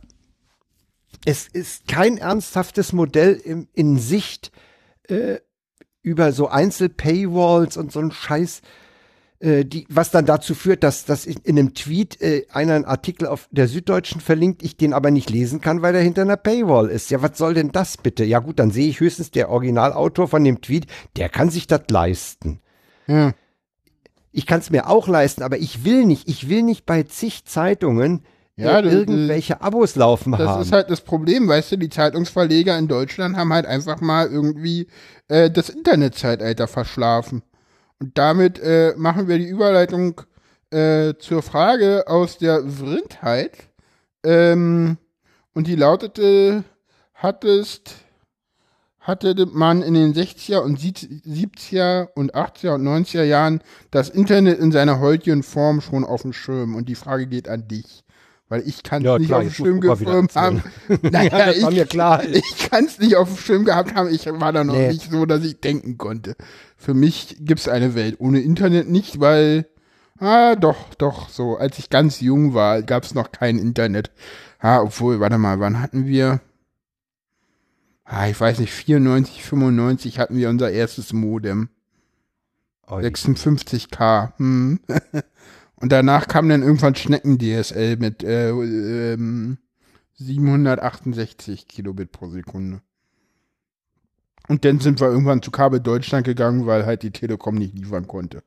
es ist kein ernsthaftes Modell im, in Sicht äh, über so Einzel-Paywalls und so ein Scheiß, äh, die, was dann dazu führt, dass, dass in, in einem Tweet äh, einer einen Artikel auf der Süddeutschen verlinkt, ich den aber nicht lesen kann, weil er hinter einer Paywall ist. Ja, was soll denn das bitte? Ja gut, dann sehe ich höchstens der Originalautor von dem Tweet, der kann sich das leisten. Ja. Ich kann es mir auch leisten, aber ich will nicht, ich will nicht bei zig Zeitungen Ja, äh, das- irgendwelche Abos laufen Das haben. ist halt das Problem, weißt du, die Zeitungsverleger in Deutschland haben halt einfach mal irgendwie äh, das Internetzeitalter verschlafen. Und damit äh, machen wir die Überleitung äh, zur Frage aus der Vrindheit. Ähm, und die lautete, hattest, hatte man in den 60er und 70er und 80er und 90er Jahren das Internet in seiner heutigen Form schon auf dem Schirm? Und die Frage geht an dich. Weil ich kann es Ja, nicht klar, auf dem Schirm gefilmt haben. Naja, war ich, klar. ich kann es nicht auf dem Schirm gehabt haben. Ich war da noch Nee. nicht so, dass ich denken konnte. Für mich gibt es eine Welt ohne Internet nicht, weil, ah, doch, doch, so, als ich ganz jung war, gab es noch kein Internet. Ah, obwohl, warte mal, wann hatten wir? Ah, ich weiß nicht, 94, 95 hatten wir unser erstes Modem. Oh, 56k. Hm. Und danach kam dann irgendwann Schnecken-DSL mit äh, ähm, 768 Kilobit pro Sekunde. Und dann sind wir irgendwann zu Kabel Deutschland gegangen, weil halt die Telekom nicht liefern konnte.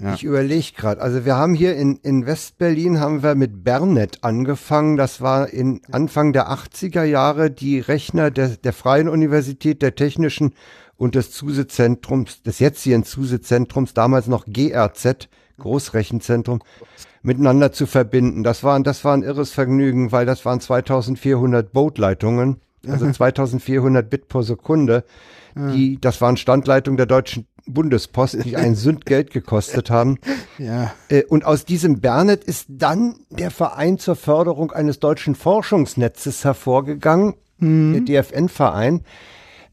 Ja. Ich überlege gerade. Also wir haben hier in, in Westberlin haben wir mit Bernet angefangen. Das war in Anfang der 80er Jahre die Rechner der, der Freien Universität, der Technischen und des Zusezentrums, des jetzigen Zusezentrums, damals noch GRZ, Großrechenzentrum, miteinander zu verbinden. Das war, das war ein irres Vergnügen, weil das waren 2400 Bootleitungen, also 2400 Bit pro Sekunde. Die, das waren Standleitungen der Deutschen Bundespost, die ein Sündgeld gekostet haben. ja. Äh, Und aus diesem Bernet ist dann der Verein zur Förderung eines deutschen Forschungsnetzes hervorgegangen, der DFN-Verein.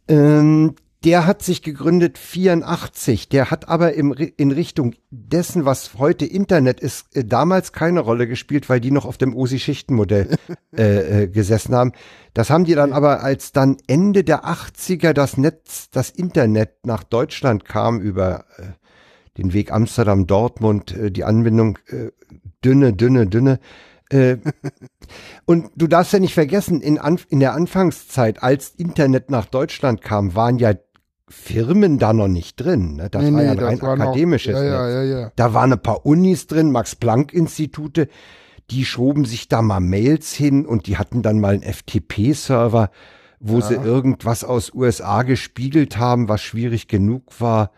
Ähm, der hat sich gegründet 84. Der hat aber im, in Richtung dessen, was heute Internet ist, äh, damals keine Rolle gespielt, weil die noch auf dem OSI-Schichtenmodell äh, äh, gesessen haben. Das haben die dann aber, als dann Ende der 80er das Netz, das Internet nach Deutschland kam über äh, den Weg Amsterdam-Dortmund, äh, die Anbindung äh, dünne, dünne, dünne. Und du darfst ja nicht vergessen, in, Anf in der Anfangszeit, als Internet nach Deutschland kam, waren ja Firmen da noch nicht drin. Ne? Das Nee, war ja nee, ein das rein war noch- akademisches ja, ja, ja, ja. Da waren ein paar Unis drin, Max-Planck-Institute, die schoben sich da mal Mails hin und die hatten dann mal einen FTP-Server, wo sie irgendwas aus USA gespiegelt haben, was schwierig genug war.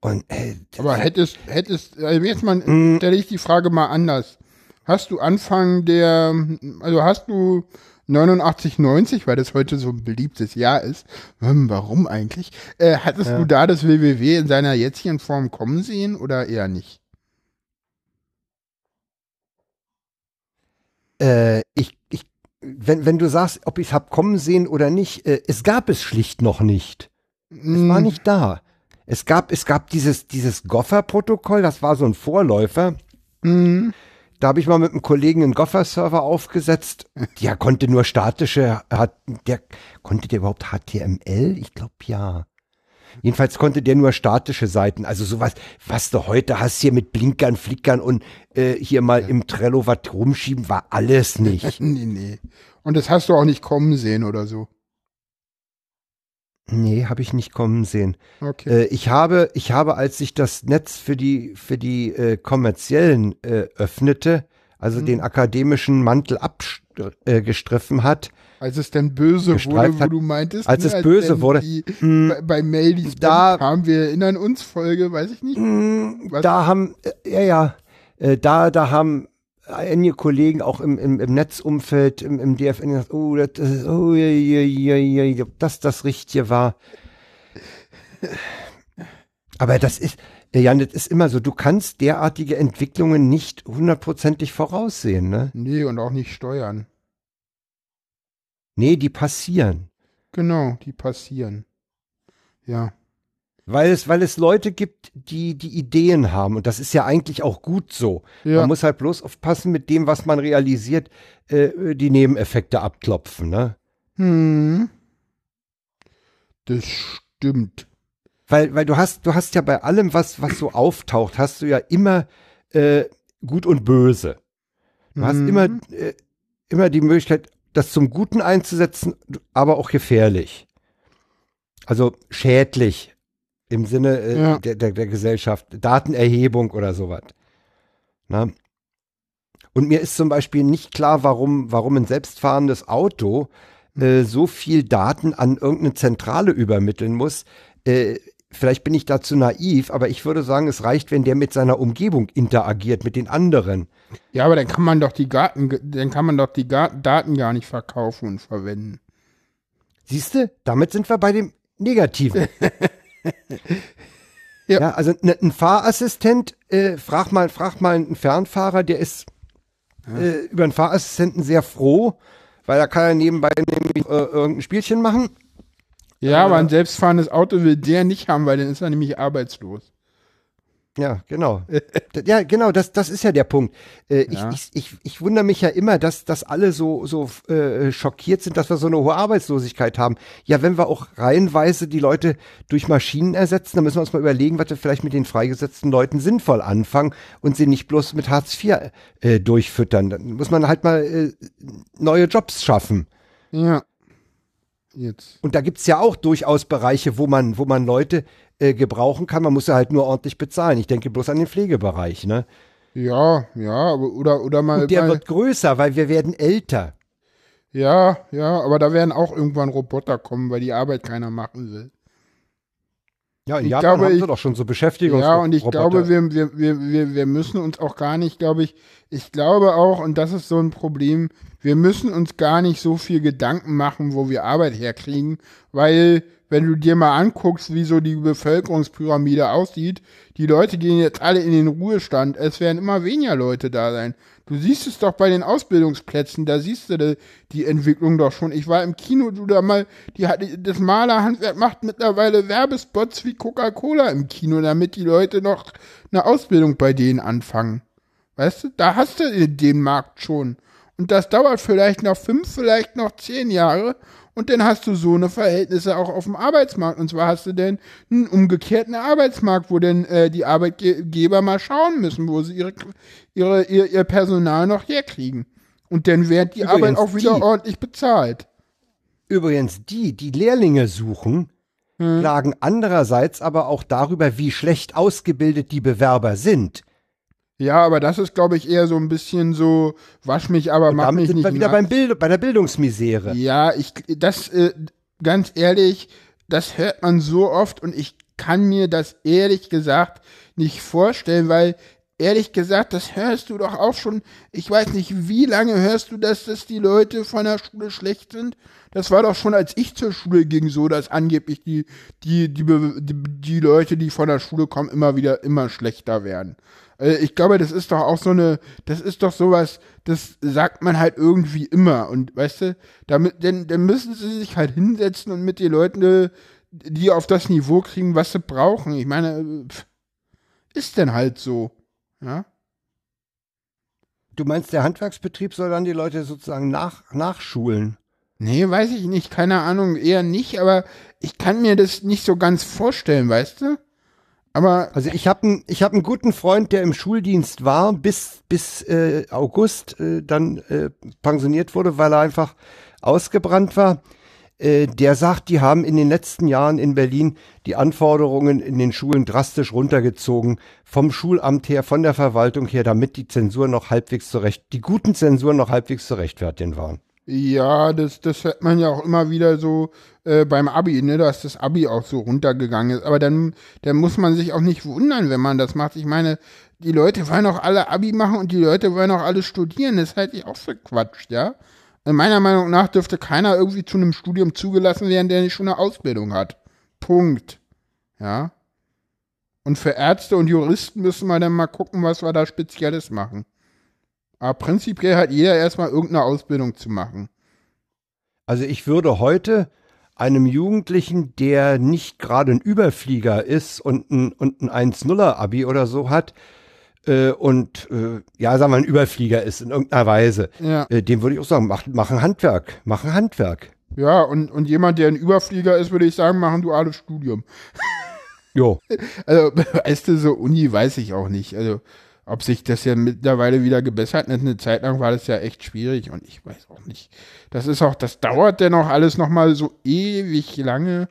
Und äh, Aber hättest, hättest, also jetzt mal, Mm. stelle ich die Frage mal anders. Hast du Anfang der, also hast du 89, 90, weil das heute so ein beliebtes Jahr ist. Hm, warum eigentlich? Äh, hattest Ja. du da das WWW in seiner jetzigen Form kommen sehen oder eher nicht? Äh, ich, ich, wenn, wenn du sagst, ob ich es hab kommen sehen oder nicht, äh, es gab es schlicht noch nicht. Es Hm. war nicht da. Es gab, es gab dieses, dieses Gopher-Protokoll, das war so ein Vorläufer. Hm. Da habe ich mal mit einem Kollegen einen Gopher-Server aufgesetzt. Der konnte nur statische, hat, der, konnte der überhaupt HTML? Ich glaube ja. Jedenfalls konnte der nur statische Seiten, also sowas, was du heute hast hier mit Blinkern, Flickern und äh, hier mal im Trello was rumschieben, war alles nicht. Nee, nee. Und das hast du auch nicht kommen sehen oder so. Nee, habe ich nicht kommen sehen. Okay. Äh, ich habe, ich habe, als sich das Netz für die, für die äh, kommerziellen äh, öffnete, also Mhm. den akademischen Mantel abgestriffen äh, hat, Als es dann böse wurde, wo hat- du meintest, als ne, es böse dann wurde, Die, hm, bei, Mail die da- haben wir erinnern uns Folge, weiß ich nicht. Mm, Was? Da haben, äh, ja, ja, äh, da, da haben einige Kollegen auch im, im, im Netzumfeld, im, im DFN gesagt, oh, das, ist- oh, ja, ja, ja, ja, ob das das Richtige war. Aber das ist, Jan, das ist immer so, du kannst derartige Entwicklungen nicht hundertprozentig voraussehen, ne? Nee, und auch nicht steuern. Nee, die passieren. Genau, die passieren. Ja. Weil es, weil es Leute gibt, die die Ideen haben. Und das ist ja eigentlich auch gut so. Ja. Man muss halt bloß aufpassen mit dem, was man realisiert, äh, die Nebeneffekte abklopfen. Ne? Hm. Das stimmt. Weil, weil du hast, du hast ja bei allem, was, was so auftaucht, hast du ja immer äh, gut und böse. Du hast Mhm. immer, äh, immer die Möglichkeit, das zum Guten einzusetzen, aber auch gefährlich. Also schädlich im Sinne äh, Ja. der, der, der Gesellschaft, Datenerhebung oder sowas. Na? Und mir ist zum Beispiel nicht klar, warum, warum ein selbstfahrendes Auto äh, so viel Daten an irgendeine Zentrale übermitteln muss. Äh, vielleicht bin ich dazu naiv, aber ich würde sagen, es reicht, wenn der mit seiner Umgebung interagiert, mit den anderen. Ja, aber dann kann man doch die Garten, dann kann man doch die Daten gar nicht verkaufen und verwenden. Siehst du, damit sind wir bei dem Negativen. Ja. ja. also ne, ein Fahrassistent, äh, frag mal, frag mal einen Fernfahrer, der ist äh, über einen Fahrassistenten sehr froh, weil da kann er nebenbei nämlich äh, irgendein Spielchen machen. Ja, aber ein selbstfahrendes Auto will der nicht haben, weil dann ist er nämlich arbeitslos. Ja, genau. Ja, genau, das, das ist ja der Punkt. Äh, Ja. ich, ich, ich, ich wundere mich ja immer, dass, dass alle so, so äh, schockiert sind, dass wir so eine hohe Arbeitslosigkeit haben. Ja, wenn wir auch reihenweise die Leute durch Maschinen ersetzen, dann müssen wir uns mal überlegen, was wir vielleicht mit den freigesetzten Leuten sinnvoll anfangen und sie nicht bloß mit Hartz IV äh, durchfüttern. Dann muss man halt mal äh, neue Jobs schaffen. Ja. Jetzt. Und da gibt's ja auch durchaus Bereiche, wo man, wo man Leute äh, gebrauchen kann. Man muss ja halt nur ordentlich bezahlen. Ich denke bloß an den Pflegebereich, ne? Ja, ja, aber oder oder mal, Und der mal wird größer, weil wir werden älter. ja, ja, aber da werden auch irgendwann Roboter kommen, weil die Arbeit keiner machen will. Ja, in Ich Japan glaube, haben sie doch schon so Beschäftigung. Ja, und ich glaube, wir, wir, wir, wir, wir müssen uns auch gar nicht, glaube ich, ich glaube auch, und das ist so ein Problem, wir müssen uns gar nicht so viel Gedanken machen, wo wir Arbeit herkriegen, weil, wenn du dir mal anguckst, wie so die Bevölkerungspyramide aussieht, die Leute gehen jetzt alle in den Ruhestand, es werden immer weniger Leute da sein. Du siehst es doch bei den Ausbildungsplätzen, da siehst du die, die Entwicklung doch schon. Ich war im Kino, du da mal, die hat, das Malerhandwerk macht mittlerweile Werbespots wie Coca-Cola im Kino, damit die Leute noch eine Ausbildung bei denen anfangen. Weißt du, da hast du den Markt schon. Und das dauert vielleicht noch fünf, vielleicht noch zehn Jahre. Und dann hast du so eine Verhältnisse auch auf dem Arbeitsmarkt. Und zwar hast du dann einen umgekehrten Arbeitsmarkt, wo dann äh, die Arbeitgeber mal schauen müssen, wo sie ihre, ihre, ihr, ihr Personal noch herkriegen. Und dann wird die Übrigens, Arbeit auch wieder die- ordentlich bezahlt. Übrigens, die, die Lehrlinge suchen, Hm. klagen andererseits aber auch darüber, wie schlecht ausgebildet die Bewerber sind. Ja, aber das ist, glaube ich, eher so ein bisschen so, wasch mich, aber mach mich sind nicht wir wieder beim Bild, bei der Bildungsmisere. Ja, ich, das, äh, ganz ehrlich, das hört man so oft und ich kann mir das ehrlich gesagt nicht vorstellen, weil ehrlich gesagt, das hörst du doch auch schon. Ich weiß nicht, wie lange hörst du, dass das die Leute von der Schule schlecht sind? Das war doch schon, als ich zur Schule ging, so, dass angeblich die, die, die, die, die Leute, die von der Schule kommen, immer wieder immer schlechter werden. Äh, ich glaube, das ist doch auch so eine, das ist doch sowas, das sagt man halt irgendwie immer. Und weißt du, damit, denn, dann müssen sie sich halt hinsetzen und mit den Leuten, äh, die auf das Niveau kriegen, was sie brauchen. Ich meine, pff, ist denn halt so. Ja? Du meinst, der Handwerksbetrieb soll dann die Leute sozusagen nach, nachschulen? Nee, weiß ich nicht, keine Ahnung, eher nicht, aber ich kann mir das nicht so ganz vorstellen, weißt du? Aber also ich habe einen ich hab einen guten Freund, der im Schuldienst war bis bis äh, August äh, dann äh, pensioniert wurde, weil er einfach ausgebrannt war. Äh, der sagt, die haben in den letzten Jahren in Berlin die Anforderungen in den Schulen drastisch runtergezogen, vom Schulamt her, von der Verwaltung her, damit die Zensur noch halbwegs zurecht, die guten Zensuren noch halbwegs zurechtfertigen waren. Ja, das, das hört man ja auch immer wieder so äh, beim Abi, ne, dass das Abi auch so runtergegangen ist. Aber dann, dann muss man sich auch nicht wundern, wenn man das macht. Ich meine, die Leute wollen auch alle Abi machen und die Leute wollen auch alle studieren. Das halte ich auch für Quatsch, ja. Meiner Meinung nach dürfte keiner irgendwie zu einem Studium zugelassen werden, der nicht schon eine Ausbildung hat. Punkt. Ja. Und für Ärzte und Juristen müssen wir dann mal gucken, was wir da Spezielles machen. Aber prinzipiell hat jeder erstmal irgendeine Ausbildung zu machen. Also ich würde heute einem Jugendlichen, der nicht gerade ein Überflieger ist und ein, und ein 1-0er-Abi oder so hat, äh, und äh, ja, sagen wir, ein Überflieger ist in irgendeiner Weise, ja. äh, dem würde ich auch sagen, mach, mach ein Handwerk, mach ein Handwerk. Ja, und, und jemand, der ein Überflieger ist, würde ich sagen, mach ein duales Studium. jo. Also, weißt du, so Uni weiß ich auch nicht. Also, ob sich das ja mittlerweile wieder gebessert hat. Eine Zeit lang war das ja echt schwierig und ich weiß auch nicht. Das ist auch, das dauert denn auch alles nochmal so ewig lange.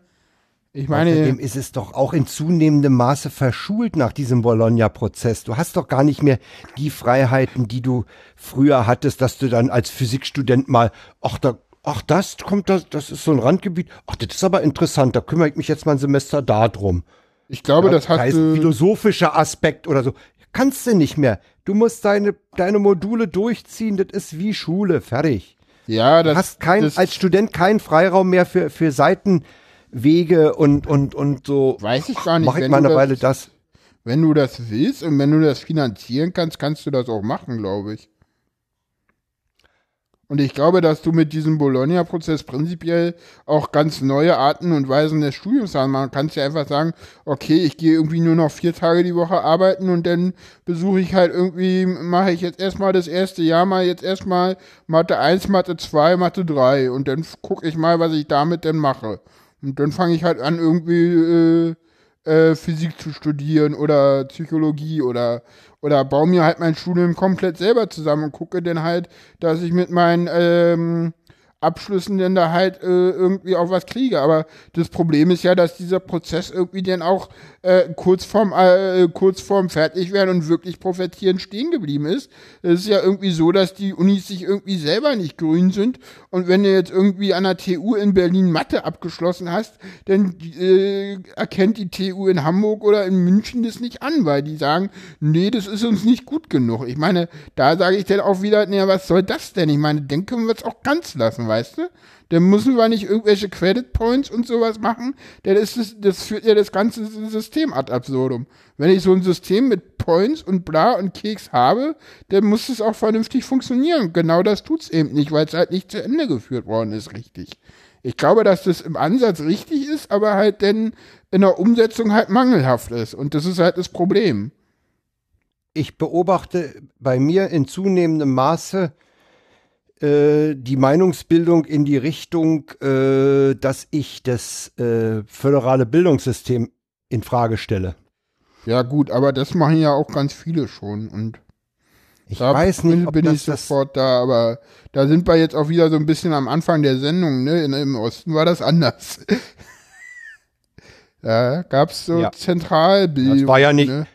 Ich meine. Außerdem ist es doch auch in zunehmendem Maße verschult nach diesem Bologna-Prozess. Du hast doch gar nicht mehr die Freiheiten, die du früher hattest, dass du dann als Physikstudent mal, ach, da, ach, das kommt, das, das ist so ein Randgebiet. Ach, das ist aber interessant, da kümmere ich mich jetzt mal ein Semester da drum. Ich glaube, ja, das hat. Heißt, philosophischer Aspekt oder so. Kannst du nicht mehr. Du musst deine, deine Module durchziehen, das ist wie Schule, fertig. Ja, das. Du hast kein, als Student keinen Freiraum mehr für, für Seiten, Wege und, und, und so. Weiß ich gar nicht. Mach ich mal eine das, Weile das. Wenn du das willst und wenn du das finanzieren kannst, kannst du das auch machen, glaube ich. Und ich glaube, dass du mit diesem Bologna-Prozess prinzipiell auch ganz neue Arten und Weisen des Studiums hast. Man kann ja einfach sagen, okay, ich gehe irgendwie nur noch vier Tage die Woche arbeiten und dann besuche ich halt irgendwie, mache ich jetzt erstmal das erste Jahr mal jetzt erstmal Mathe 1, Mathe 2, Mathe 3 und dann gucke ich mal, was ich damit denn mache. Und dann fange ich halt an, irgendwie äh, äh, Physik zu studieren oder Psychologie oder, oder baue mir halt mein Studium komplett selber zusammen und gucke dann halt, dass ich mit meinen ähm, Abschlüssen denn da halt äh, irgendwie auch was kriege. Aber das Problem ist ja, dass dieser Prozess irgendwie dann auch äh, kurz vorm äh, kurz vorm fertig werden und wirklich profitieren stehen geblieben ist. Es ist ja irgendwie so, dass die Unis sich irgendwie selber nicht grün sind und wenn du jetzt irgendwie an der TU in Berlin Mathe abgeschlossen hast, dann äh, erkennt die TU in Hamburg oder in München das nicht an, weil die sagen, nee, das ist uns nicht gut genug. Ich meine, da sage ich dann auch wieder, naja, was soll das denn? Ich meine, dann können wir es auch ganz lassen, weißt du? Dann müssen wir nicht irgendwelche Credit Points und sowas machen. Denn das, ist, das führt ja das ganze System ad absurdum. Wenn ich so ein System mit Points und bla und Keks habe, dann muss es auch vernünftig funktionieren. Genau das tut es eben nicht, weil es halt nicht zu Ende geführt worden ist, richtig. Ich glaube, dass das im Ansatz richtig ist, aber halt dann in der Umsetzung halt mangelhaft ist. Und das ist halt das Problem. Ich beobachte bei mir in zunehmendem Maße äh, die Meinungsbildung in die Richtung, äh, dass ich das äh, föderale Bildungssystem in Frage stelle. Ja gut, aber das machen ja auch ganz viele schon und ich da weiß nicht, bin ich sofort da, aber da sind wir jetzt auch wieder so ein bisschen am Anfang der Sendung, ne? In, Im Osten war das anders. da gab es so ja. Zentralbildung. Das war ja nicht, ne?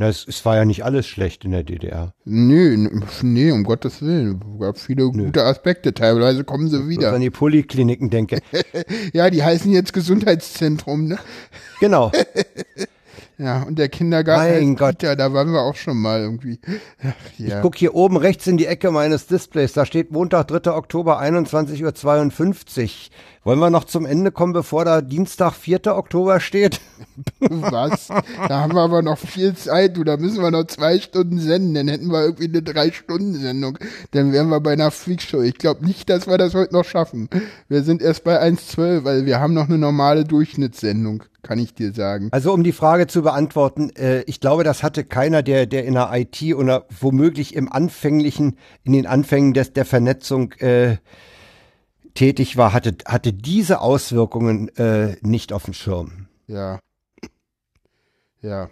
Na, es, es, war ja nicht alles schlecht in der DDR. Nee, nee, um Gottes Willen. Es gab viele Nö. gute Aspekte. Teilweise kommen sie wieder. Wenn ich an die Polikliniken denke. ja, die heißen jetzt Gesundheitszentrum, ne? Genau. Ja, und der Kindergarten, Mein Gott. Kita, da waren wir auch schon mal irgendwie. Ach, ja. Guck hier oben rechts in die Ecke meines Displays, da steht Montag, 3. Oktober, 21.52 Uhr. Wollen wir noch zum Ende kommen, bevor da Dienstag, 4. Oktober steht? Was? Da haben wir aber noch viel Zeit, du. Da müssen wir noch zwei Stunden senden. Dann hätten wir irgendwie eine Drei-Stunden-Sendung. Dann wären wir bei einer Freakshow. Ich glaube nicht, dass wir das heute noch schaffen. Wir sind erst bei 1,12, weil wir haben noch eine normale Durchschnittssendung, kann ich dir sagen. Also um die Frage zu beantworten, äh, ich glaube, das hatte keiner, der, der in der IT oder womöglich im anfänglichen, in den Anfängen des, der Vernetzung äh, tätig war, hatte, hatte diese Auswirkungen äh, nicht auf dem Schirm. Ja. Ja.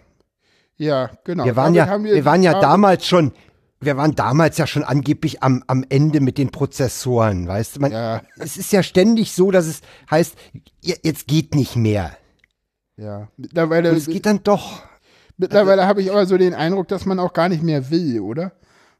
Ja, genau. Wir waren Damit ja, haben wir waren ja damals schon, wir waren damals ja schon angeblich am, am Ende mit den Prozessoren, weißt du? Man, Ja. Es ist ja ständig so, dass es heißt, je- jetzt geht nicht mehr. Ja. Mittlerweile, Und es geht dann doch. Mittlerweile habe ich aber so den Eindruck, dass man auch gar nicht mehr will, oder?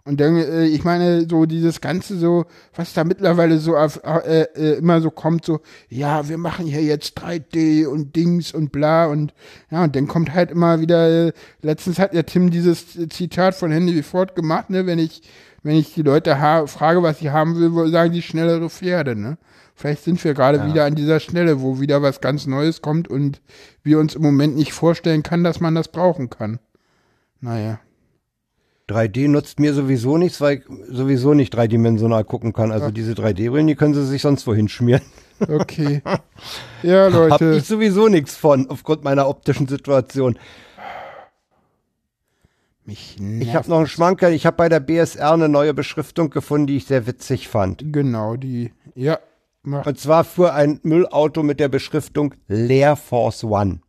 Und dann, äh, ich meine, so dieses Ganze so, was da mittlerweile so auf, äh, äh, immer so kommt, so, ja, wir machen hier jetzt 3D und Dings und bla und ja, und dann kommt halt immer wieder, äh, letztens hat ja Tim dieses Zitat von Henry Ford gemacht, ne, wenn ich, wenn ich die Leute frage, was sie haben will, sagen die schnellere Pferde, ne? Vielleicht sind wir gerade wieder an dieser Stelle, wo wieder was ganz Neues kommt und wir uns im Moment nicht vorstellen kann, dass man das brauchen kann. Naja. 3D nutzt mir sowieso nichts, weil ich sowieso nicht dreidimensional gucken kann. Also diese 3D-Brillen, die können sie sich sonst wohin schmieren. Okay. Ja, Hab Leute. ich sowieso nichts von, aufgrund meiner optischen Situation. Mich Ich habe noch einen Schmankerl. Ich habe bei der BSR eine neue Beschriftung gefunden, die ich sehr witzig fand. Genau, die. Ja. Mach. Und zwar für ein Müllauto mit der Beschriftung Lear Force One.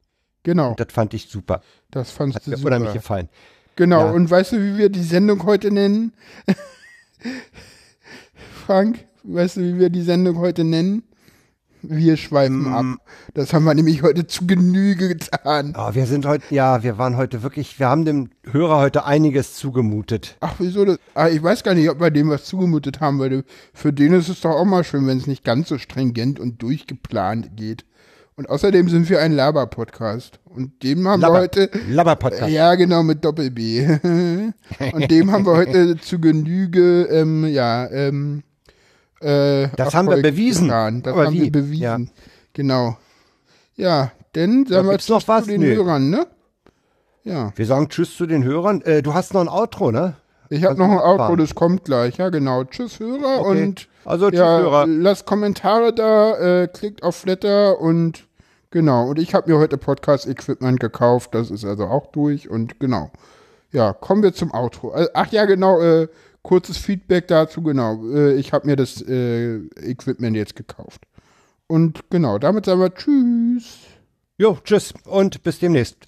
Genau. Das fand ich super. Das fandst Hat du mir super. unheimlich gefallen. Genau. Ja. Und weißt du, wie wir die Sendung heute nennen? Frank, weißt du, wie wir die Sendung heute nennen? Wir schweifen Mm. ab. Das haben wir nämlich heute zu Genüge getan. Oh, wir sind heute, ja, wir waren heute wirklich, wir haben dem Hörer heute einiges zugemutet. Ach, wieso das? Ah, ich weiß gar nicht, ob wir dem was zugemutet haben, weil für den ist es doch auch mal schön, wenn es nicht ganz so stringent und durchgeplant geht. Und außerdem sind wir ein Laber-Podcast. Und dem haben wir Labber, heute. Labber Podcast. Ja, genau, mit Doppel-B. und dem haben wir heute zu Genüge, ähm, ja, ähm, äh, Das haben wir Erfolg bewiesen. getan. Das Aber haben wie? wir bewiesen. Ja. Genau. Ja, denn sagen wir gibt's noch Tschüss was? zu den Nö. Hörern, ne? Ja. Wir sagen Tschüss zu den Hörern. Äh, du hast noch ein Outro, ne? Ich habe noch ein Outro, das kommt gleich. Ja, genau. Tschüss, Hörer. Okay. Und Also tschüss, ja, Hörer. lasst Kommentare da, äh, klickt auf Flatter und genau. Und ich habe mir heute Podcast-Equipment gekauft. Das ist also auch durch. Und genau. Ja, kommen wir zum Outro. Äh, Ach ja, genau. Äh, kurzes Feedback dazu. Genau. Äh, ich habe mir das äh, Equipment jetzt gekauft. Und genau, damit sagen wir Tschüss. Jo, tschüss und bis demnächst.